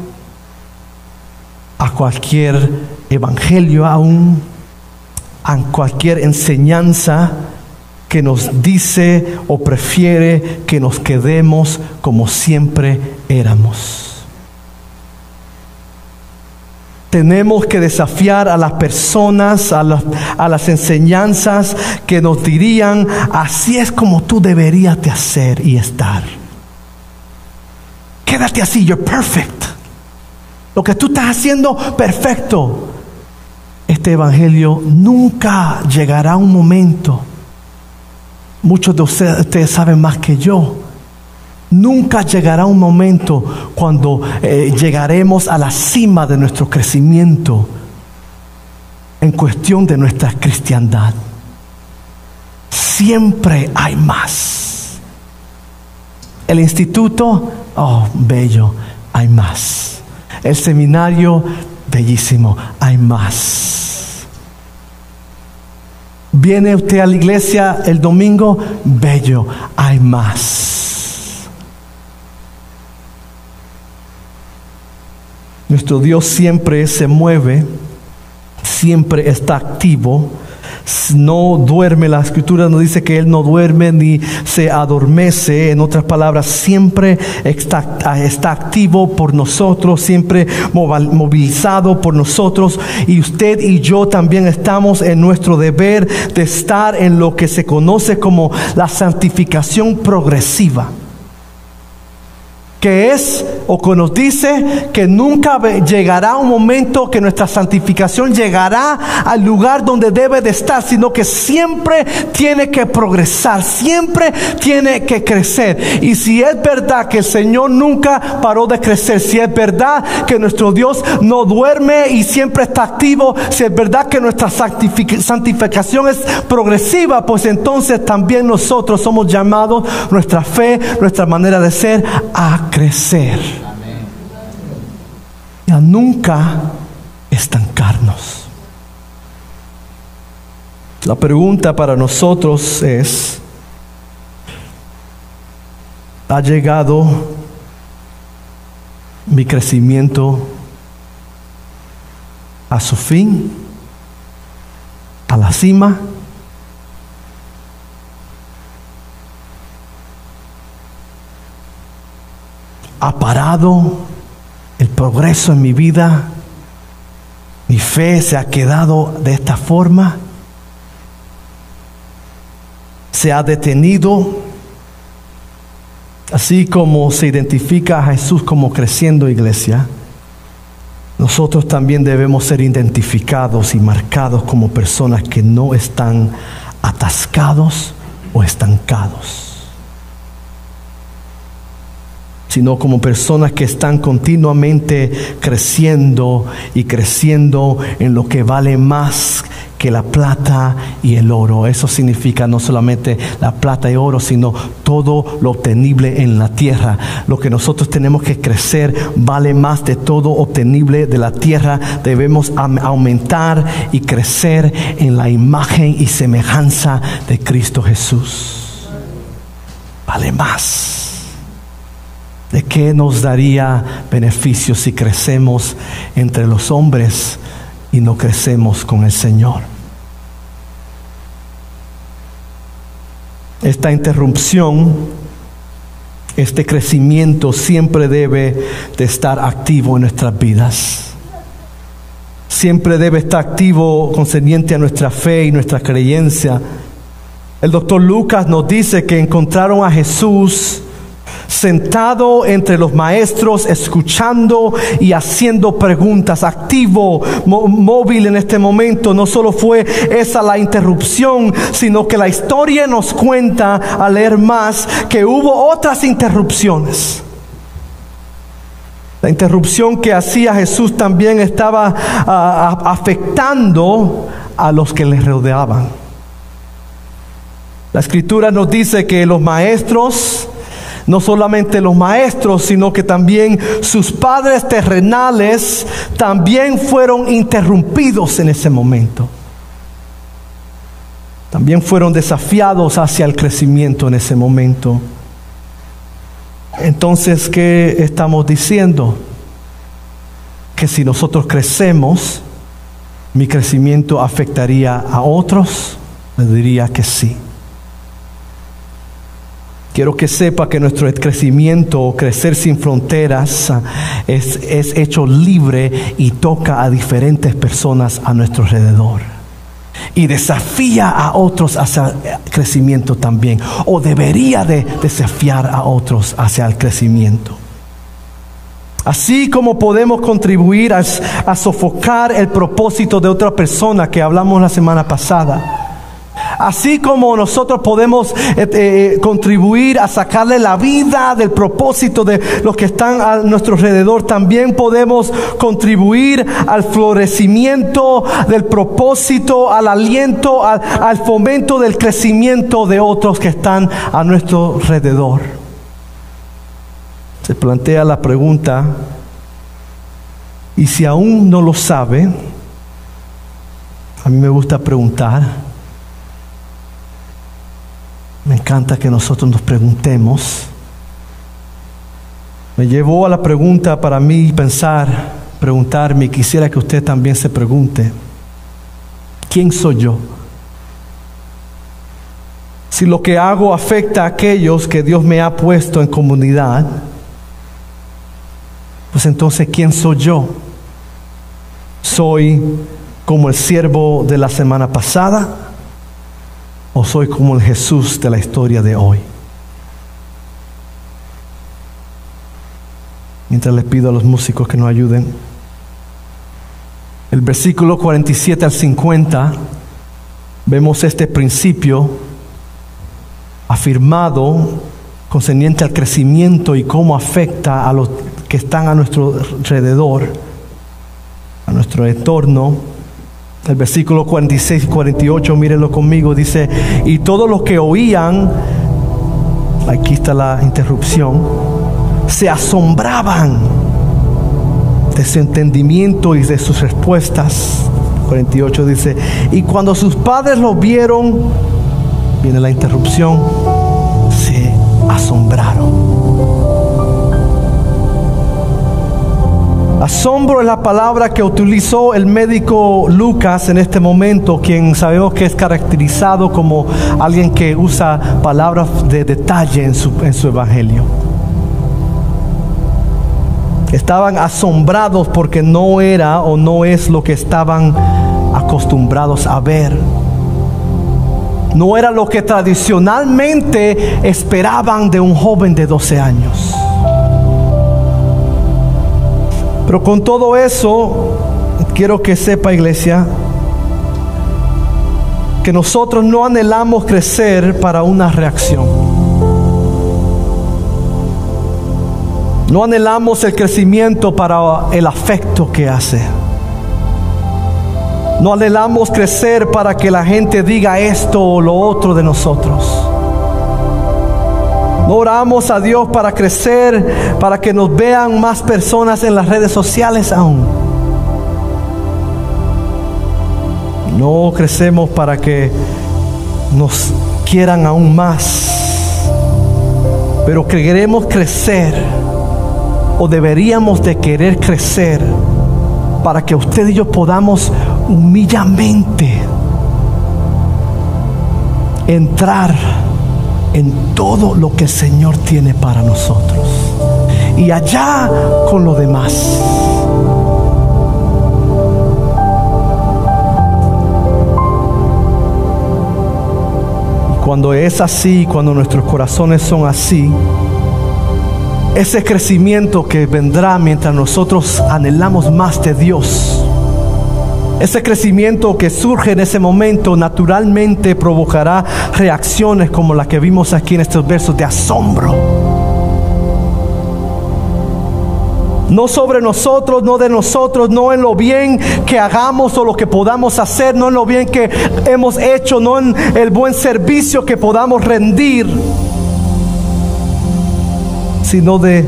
a cualquier evangelio aún, a cualquier enseñanza que nos dice o prefiere que nos quedemos como siempre éramos. Tenemos que desafiar a las personas, a, las enseñanzas que nos dirían, así es como tú deberías de hacer y estar. Quédate así, you're perfect. Lo que tú estás haciendo, perfecto. Este evangelio nunca llegará a un momento. Muchos de ustedes saben más que yo Nunca llegará un momento cuando eh, llegaremos a la cima de nuestro crecimiento en cuestión de nuestra cristiandad. Siempre hay más. El instituto, oh, bello, hay más. El seminario, bellísimo, hay más. Viene usted a la iglesia el domingo, bello, hay más. Nuestro Dios siempre se mueve, siempre está activo, no duerme. La escritura nos dice que Él no duerme ni se adormece. En otras palabras, siempre está, está activo por nosotros, siempre movilizado por nosotros. Y usted y yo también estamos en nuestro deber de estar en lo que se conoce como la santificación progresiva que es o que nos dice que nunca llegará un momento que nuestra santificación llegará al lugar donde debe de estar, sino que siempre tiene que progresar, siempre tiene que crecer. Y si es verdad que el Señor nunca paró de crecer, si es verdad que nuestro Dios no duerme y siempre está activo, si es verdad que nuestra santificación es progresiva, pues entonces también nosotros somos llamados, nuestra fe, nuestra manera de ser, a crecer. Y a nunca estancarnos. La pregunta para nosotros es, ¿ha llegado mi crecimiento a su fin, a la cima? ha parado el progreso en mi vida, mi fe se ha quedado de esta forma, se ha detenido, Así como se identifica a Jesús como creciendo iglesia, nosotros también debemos ser identificados y marcados como personas que no están atascados o estancados sino como personas que están continuamente creciendo y creciendo en lo que vale más que la plata y el oro. Eso significa no solamente la plata y oro, sino todo lo obtenible en la tierra. Lo que nosotros tenemos que crecer vale más de todo obtenible de la tierra. Debemos aumentar y crecer en la imagen y semejanza de Cristo Jesús. Vale más. ¿De qué nos daría beneficio si crecemos entre los hombres y no crecemos con el Señor? Esta interrupción, este crecimiento siempre debe de estar activo en nuestras vidas. Siempre debe estar activo concerniente a nuestra fe y nuestra creencia. El doctor Lucas nos dice que encontraron a Jesús sentado entre los maestros, escuchando y haciendo preguntas, activo, móvil en este momento. No solo fue esa la interrupción, sino que la historia nos cuenta al leer más que hubo otras interrupciones. La interrupción que hacía Jesús también estaba afectando a los que le rodeaban. La escritura nos dice que los maestros no solamente los maestros, sino que también sus padres terrenales también fueron interrumpidos en ese momento. También fueron desafiados hacia el crecimiento en ese momento. Entonces, ¿qué estamos diciendo? Que si nosotros crecemos, mi crecimiento afectaría a otros, le diría que sí. Quiero que sepa que nuestro crecimiento, crecer sin fronteras, es, es hecho libre y toca a diferentes personas a nuestro alrededor. Y desafía a otros hacia el crecimiento también, o debería de desafiar a otros hacia el crecimiento. Así como podemos contribuir a sofocar el propósito de otra persona que hablamos la semana pasada Así como nosotros podemos eh, eh, contribuir a sacarle la vida del propósito de los que están a nuestro alrededor, también podemos contribuir al florecimiento del propósito, al aliento, al, al fomento del crecimiento de otros que están a nuestro alrededor. Se plantea la pregunta, y si aún no lo sabe, a mí me gusta preguntar, me encanta que nosotros nos preguntemos. Me llevó a la pregunta para mí pensar, preguntarme, quisiera que usted también se pregunte, ¿quién soy yo? Si lo que hago afecta a aquellos que Dios me ha puesto en comunidad, pues entonces ¿quién soy yo? ¿Soy como el siervo de la semana pasada? ¿O soy como el Jesús de la historia de hoy? Mientras les pido a los músicos que nos ayuden. El versículo 47 al 50 vemos este principio afirmado concerniente al crecimiento y cómo afecta a los que están a nuestro alrededor, a nuestro entorno el versículo 46 y 48, mírenlo conmigo, dice, y todos los que oían, aquí está la interrupción, se asombraban de su entendimiento y de sus respuestas. 48 dice, y cuando sus padres lo vieron, viene la interrupción, se asombraron. Asombro es la palabra que utilizó el médico Lucas en este momento, quien sabemos que es caracterizado como alguien que usa palabras de detalle en su, en su evangelio. Estaban asombrados porque no era o no es lo que estaban acostumbrados a ver. no era lo que tradicionalmente esperaban de un joven de 12 años. Pero con todo eso, quiero que sepa iglesia, que nosotros no anhelamos crecer para una reacción. No anhelamos el crecimiento para el afecto que hace. No anhelamos crecer para que la gente diga esto o lo otro de nosotros. Oramos a Dios para crecer, para que nos vean más personas en las redes sociales aún. No crecemos para que nos quieran aún más. Pero queremos crecer o deberíamos de querer crecer para que usted y yo podamos humillamente entrar en todo lo que el Señor tiene para nosotros. Y allá con lo demás. Cuando es así, cuando nuestros corazones son así, ese crecimiento que vendrá mientras nosotros anhelamos más de Dios, ese crecimiento que surge en ese momento naturalmente provocará reacciones como la que vimos aquí en estos versos de asombro. No sobre nosotros, no de nosotros, no en lo bien que hagamos o lo que podamos hacer, no en lo bien que hemos hecho, no en el buen servicio que podamos rendir, sino de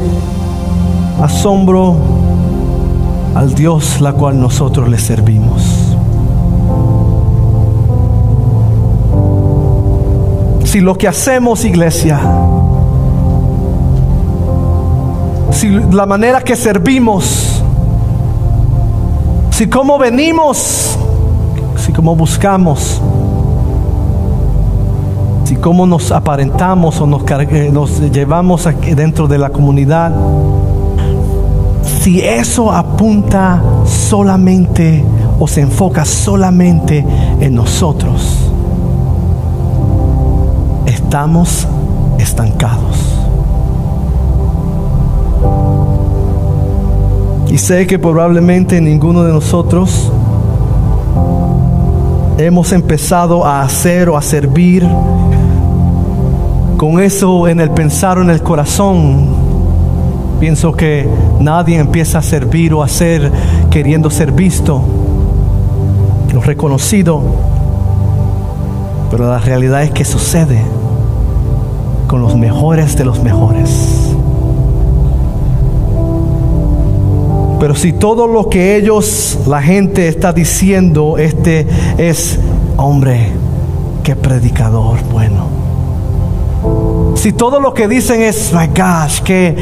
asombro al Dios la cual nosotros le servimos. Si lo que hacemos, iglesia, si la manera que servimos, si cómo venimos, si cómo buscamos, si cómo nos aparentamos o nos, nos llevamos dentro de la comunidad, si eso apunta solamente o se enfoca solamente en nosotros, estamos estancados. Y sé que probablemente ninguno de nosotros hemos empezado a hacer o a servir con eso en el pensar o en el corazón Pienso que nadie empieza a servir o a ser queriendo ser visto o reconocido. Pero la realidad es que sucede con los mejores de los mejores. Pero si todo lo que ellos, la gente está diciendo, este es, hombre, qué predicador bueno si todo lo que dicen es, my gosh, qué,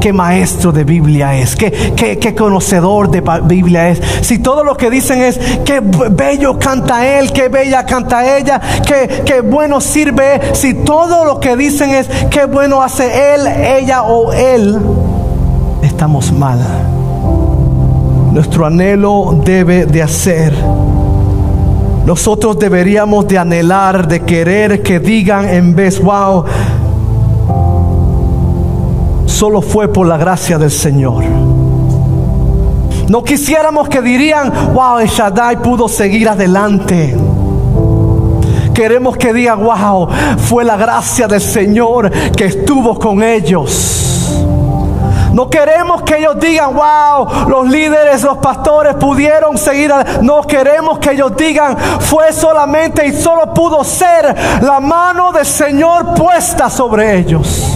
qué, maestro de Biblia es, qué, qué, conocedor de Biblia es. Si todo lo que dicen es, qué bello canta él, qué bella canta ella, qué, qué bueno sirve. Si todo lo que dicen es, qué bueno hace él, ella o él, estamos mal. Nuestro anhelo debe de hacer nosotros deberíamos de anhelar, de querer que digan en vez, wow, solo fue por la gracia del Señor. No quisiéramos que dirían, wow, el Shaddai pudo seguir adelante. Queremos que digan, wow, fue la gracia del Señor que estuvo con ellos. No queremos que ellos digan, wow, los líderes, los pastores pudieron seguir. No queremos que ellos digan, fue solamente y solo pudo ser la mano del Señor puesta sobre ellos.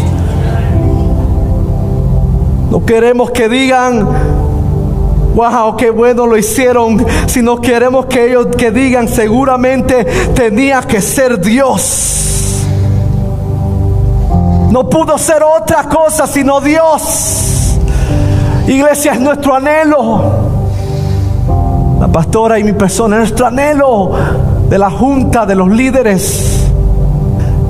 No queremos que digan, wow, qué bueno lo hicieron, sino queremos que ellos que digan, seguramente tenía que ser Dios. No pudo ser otra cosa sino Dios. Iglesia es nuestro anhelo. La pastora y mi persona, nuestro anhelo de la junta, de los líderes.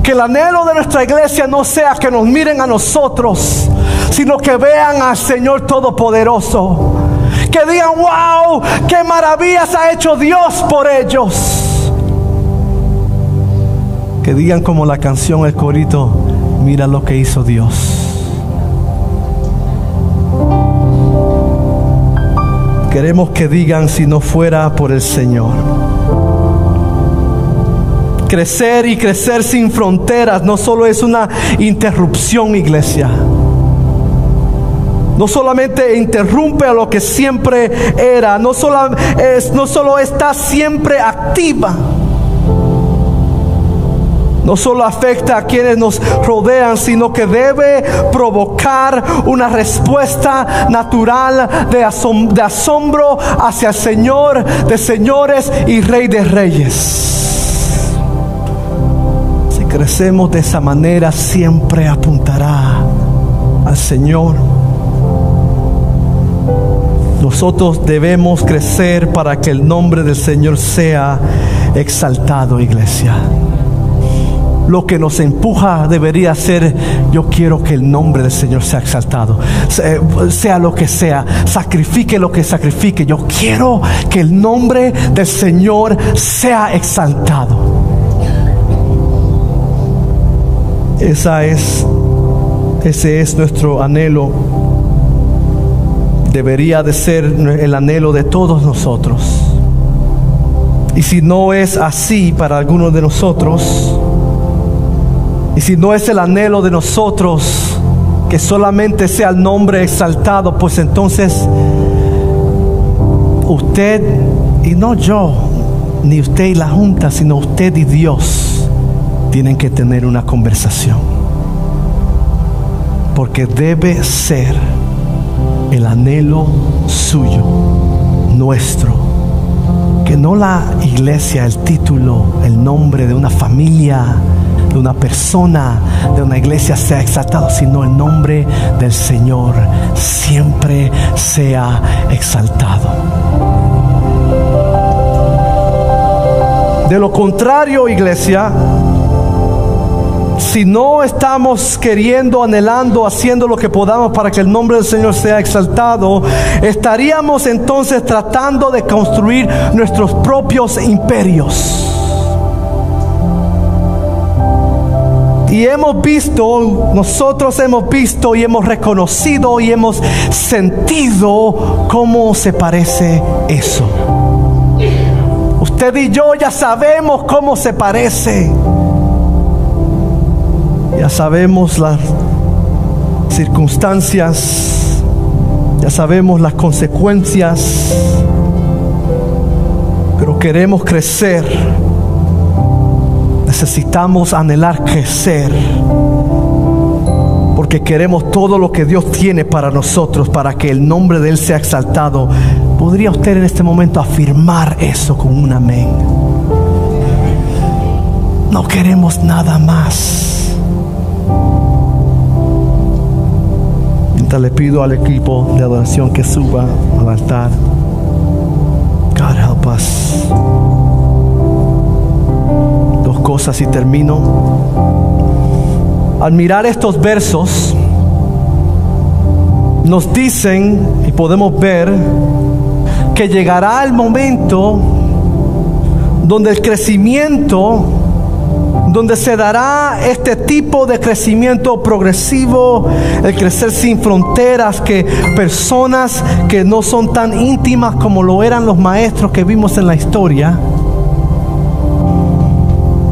Que el anhelo de nuestra iglesia no sea que nos miren a nosotros, sino que vean al Señor Todopoderoso. Que digan, wow, qué maravillas ha hecho Dios por ellos. Que digan como la canción, el corito, mira lo que hizo Dios. Queremos que digan si no fuera por el Señor. Crecer y crecer sin fronteras no solo es una interrupción, iglesia. No solamente interrumpe a lo que siempre era, no solo, no solo está siempre activa no solo afecta a quienes nos rodean, sino que debe provocar una respuesta natural de, asombro hacia el Señor de señores y Rey de reyes. Si crecemos de esa manera, siempre apuntará al Señor. Nosotros debemos crecer para que el nombre del Señor sea exaltado, iglesia lo que nos empuja debería ser, yo quiero que el nombre del Señor sea exaltado, sea lo que sea, sacrifique lo que sacrifique, yo quiero que el nombre del Señor sea exaltado. Esa es, ese es nuestro anhelo. Debería de ser el anhelo de todos nosotros. Y si no es así para algunos de nosotros, y si no es el anhelo de nosotros que solamente sea el nombre exaltado, pues entonces usted, y no yo, ni usted y la Junta, sino usted y Dios, tienen que tener una conversación. Porque debe ser el anhelo suyo, nuestro. Que no la iglesia, el título, el nombre de una familia, de una persona, de una iglesia sea exaltado, sino el nombre del Señor siempre sea exaltado. De lo contrario, iglesia, si no estamos queriendo, anhelando, haciendo lo que podamos para que el nombre del Señor sea exaltado, estaríamos entonces tratando de construir nuestros propios imperios. Y hemos visto, nosotros hemos visto y hemos reconocido y hemos sentido cómo se parece eso. Usted y yo ya sabemos cómo se parece. Ya sabemos las circunstancias, ya sabemos las consecuencias, pero queremos crecer necesitamos anhelar crecer. Porque queremos todo lo que Dios tiene para nosotros, para que el nombre de Él sea exaltado. ¿Podría usted en este momento afirmar eso con un amén? No queremos nada más. Mientras le pido al equipo de adoración que suba al altar. God help us cosas y termino. Al mirar estos versos, nos dicen y podemos ver que llegará el momento donde el crecimiento, donde se dará este tipo de crecimiento progresivo, el crecer sin fronteras, que personas que no son tan íntimas como lo eran los maestros que vimos en la historia,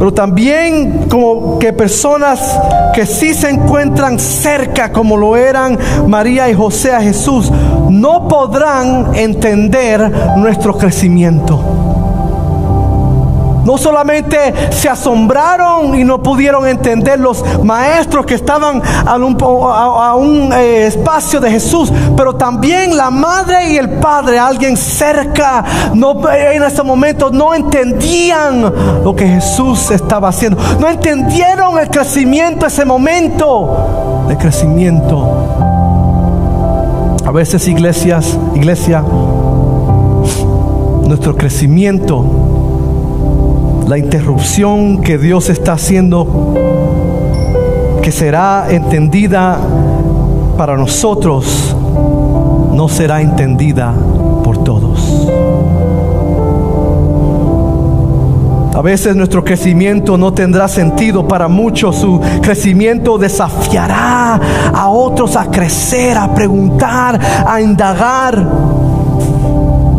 pero también como que personas que sí se encuentran cerca, como lo eran María y José a Jesús, no podrán entender nuestro crecimiento. No solamente se asombraron y no pudieron entender los maestros que estaban a un, eh, espacio de Jesús, pero también la madre y el padre, alguien cerca, no, en ese momento no entendían lo que Jesús estaba haciendo. No entendieron el crecimiento, ese momento de crecimiento. A veces iglesias, iglesia, nuestro crecimiento la interrupción que Dios está haciendo, que será entendida para nosotros, no será entendida por todos. A veces nuestro crecimiento no tendrá sentido para muchos. Su crecimiento desafiará a otros a crecer, a preguntar, a indagar.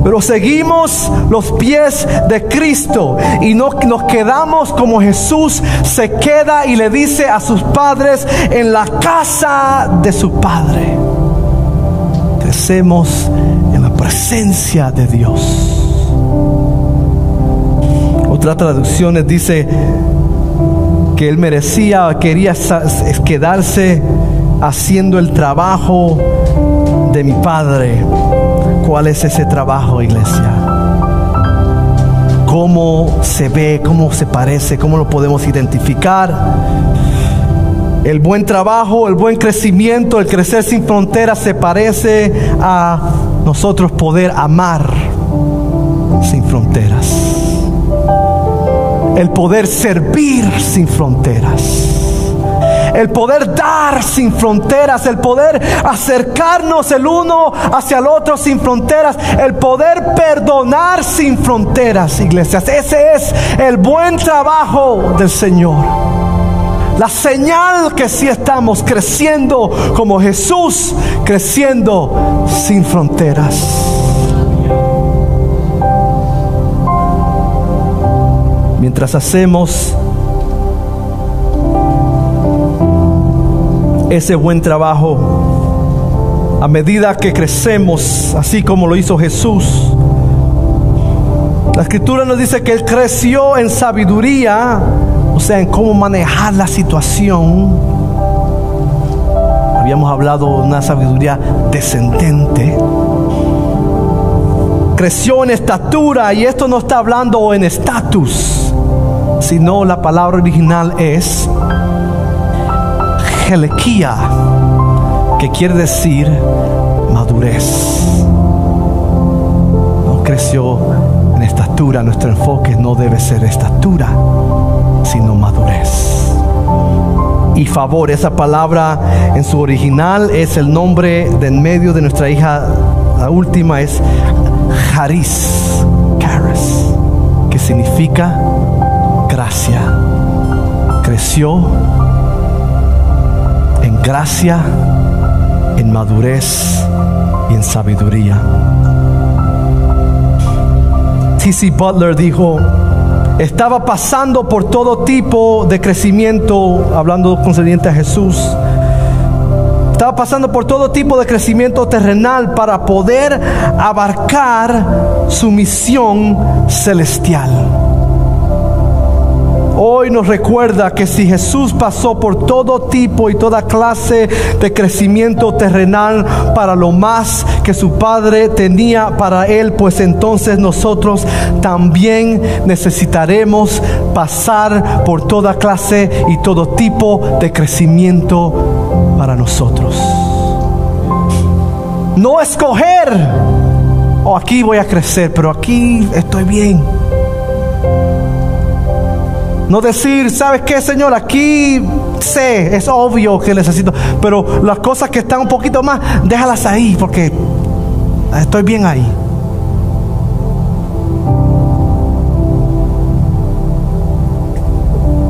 Pero seguimos los pies de Cristo y no nos quedamos como Jesús se queda y le dice a sus padres en la casa de su Padre. Crecemos en la presencia de Dios. Otras traducciones dice que él merecía, quería quedarse haciendo el trabajo de mi Padre. ¿Cuál es ese trabajo, iglesia? ¿Cómo se ve? ¿Cómo se parece? ¿Cómo lo podemos identificar? El buen trabajo, el buen crecimiento, el crecer sin fronteras se parece a nosotros poder amar sin fronteras. El poder servir sin fronteras el poder dar sin fronteras, el poder acercarnos el uno hacia el otro sin fronteras, el poder perdonar sin fronteras, iglesias. Ese es el buen trabajo del Señor. La señal que si estamos creciendo como Jesús, creciendo sin fronteras. Mientras hacemos ese buen trabajo. A medida que crecemos, así como lo hizo Jesús. La escritura nos dice que Él creció en sabiduría, o sea, en cómo manejar la situación. Habíamos hablado de una sabiduría descendente. Creció en estatura y esto no está hablando en estatus, sino la palabra original es Que quiere decir madurez. No creció en estatura, nuestro enfoque no debe ser estatura, sino madurez. Y favor, esa palabra en su original es el nombre de en medio de nuestra hija, la última es Haris, Caris, que significa gracia. Creció gracia, en madurez y en sabiduría. T.C. Butler dijo, estaba pasando por todo tipo de crecimiento, hablando concerniente a Jesús. Estaba pasando por todo tipo de crecimiento terrenal para poder abarcar su misión celestial. Hoy nos recuerda que si Jesús pasó por todo tipo y toda clase de crecimiento terrenal para lo más que su Padre tenía para él, pues entonces nosotros también necesitaremos pasar por toda clase y todo tipo de crecimiento para nosotros. No escoger, o oh, aquí voy a crecer, pero aquí estoy bien no decir, ¿sabes qué, Señor? Aquí sé, es obvio que necesito, pero las cosas que están un poquito más, déjalas ahí, porque estoy bien ahí.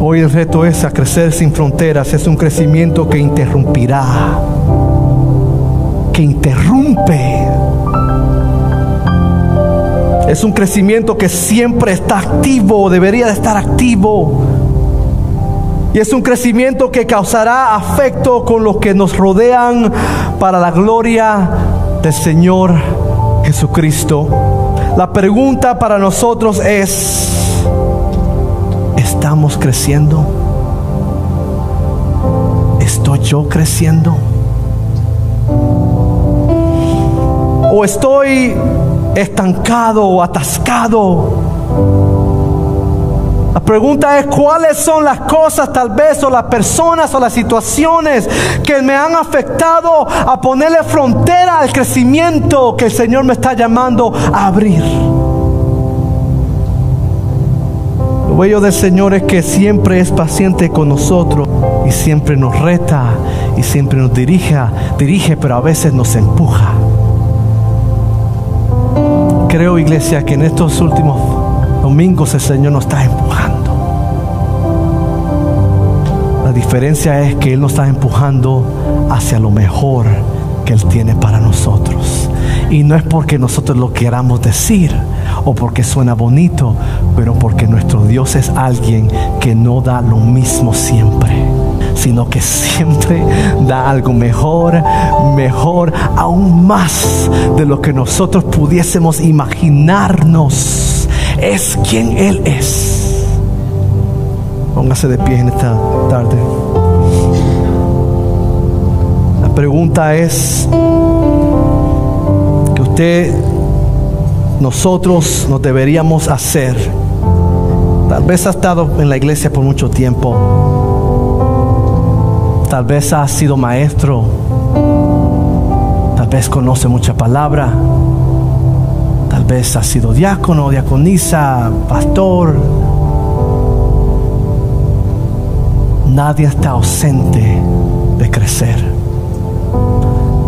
Hoy el reto es a crecer sin fronteras, es un crecimiento que interrumpirá, que interrumpe es un crecimiento que siempre está activo, debería de estar activo. Y es un crecimiento que causará afecto con los que nos rodean para la gloria del Señor Jesucristo. La pregunta para nosotros es, ¿estamos creciendo? ¿Estoy yo creciendo? ¿O estoy estancado o atascado. La pregunta es cuáles son las cosas tal vez o las personas o las situaciones que me han afectado a ponerle frontera al crecimiento que el Señor me está llamando a abrir. Lo bello del Señor es que siempre es paciente con nosotros y siempre nos reta y siempre nos dirige, dirige pero a veces nos empuja creo, iglesia, que en estos últimos Domingos el Señor nos está empujando. La diferencia es que Él nos está empujando hacia lo mejor que Él tiene para nosotros. Y no es porque nosotros lo queramos decir o porque suena bonito, pero porque nuestro Dios es alguien que no da lo mismo siempre, sino que siempre da algo mejor, mejor, aún más de lo que nosotros pudiésemos imaginarnos. Es quien Él es. Póngase de pie en esta tarde. La pregunta es que usted nosotros nos deberíamos hacer. Tal vez ha estado en la iglesia por mucho tiempo. Tal vez ha sido maestro. Tal vez conoce mucha palabra. Tal vez ha sido diácono, diaconisa, pastor. Nadie está ausente de crecer.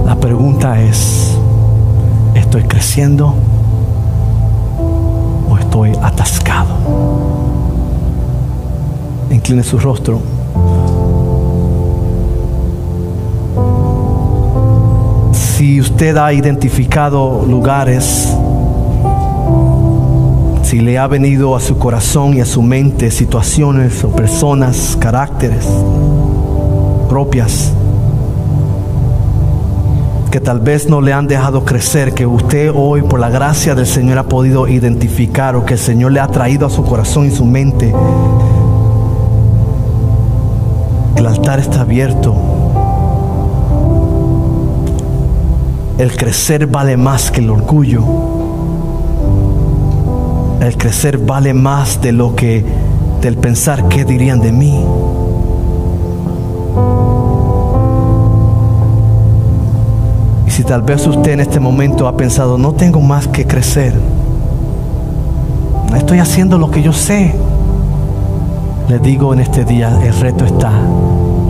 La pregunta es, ¿estoy creciendo? estoy atascado. Incline su rostro. Si usted ha identificado lugares, si le ha venido a su corazón y a su mente situaciones o personas, caracteres propias, que tal vez no le han dejado crecer, que usted hoy por la gracia del Señor ha podido identificar o que el Señor le ha traído a su corazón y su mente. El altar está abierto. El crecer vale más que el orgullo. El crecer vale más de lo que del pensar qué dirían de mí. si tal vez usted en este momento ha pensado, no tengo más que crecer, estoy haciendo lo que yo sé, le digo en este día, el reto está,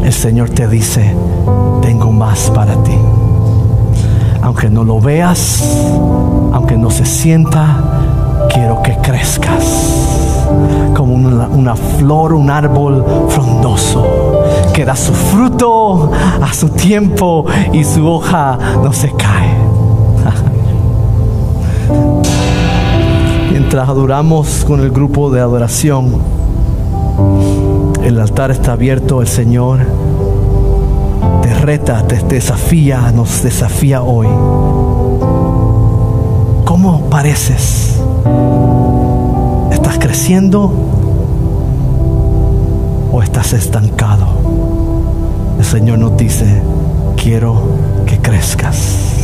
el Señor te dice, tengo más para ti. Aunque no lo veas, aunque no se sienta, quiero que crezcas como una, flor, un árbol frondoso que da su fruto a su tiempo y su hoja no se cae. Mientras adoramos con el grupo de adoración, el altar está abierto, el Señor reta, te desafía, nos desafía hoy. ¿Cómo pareces? ¿Estás creciendo o estás estancado? El Señor nos dice, quiero que crezcas.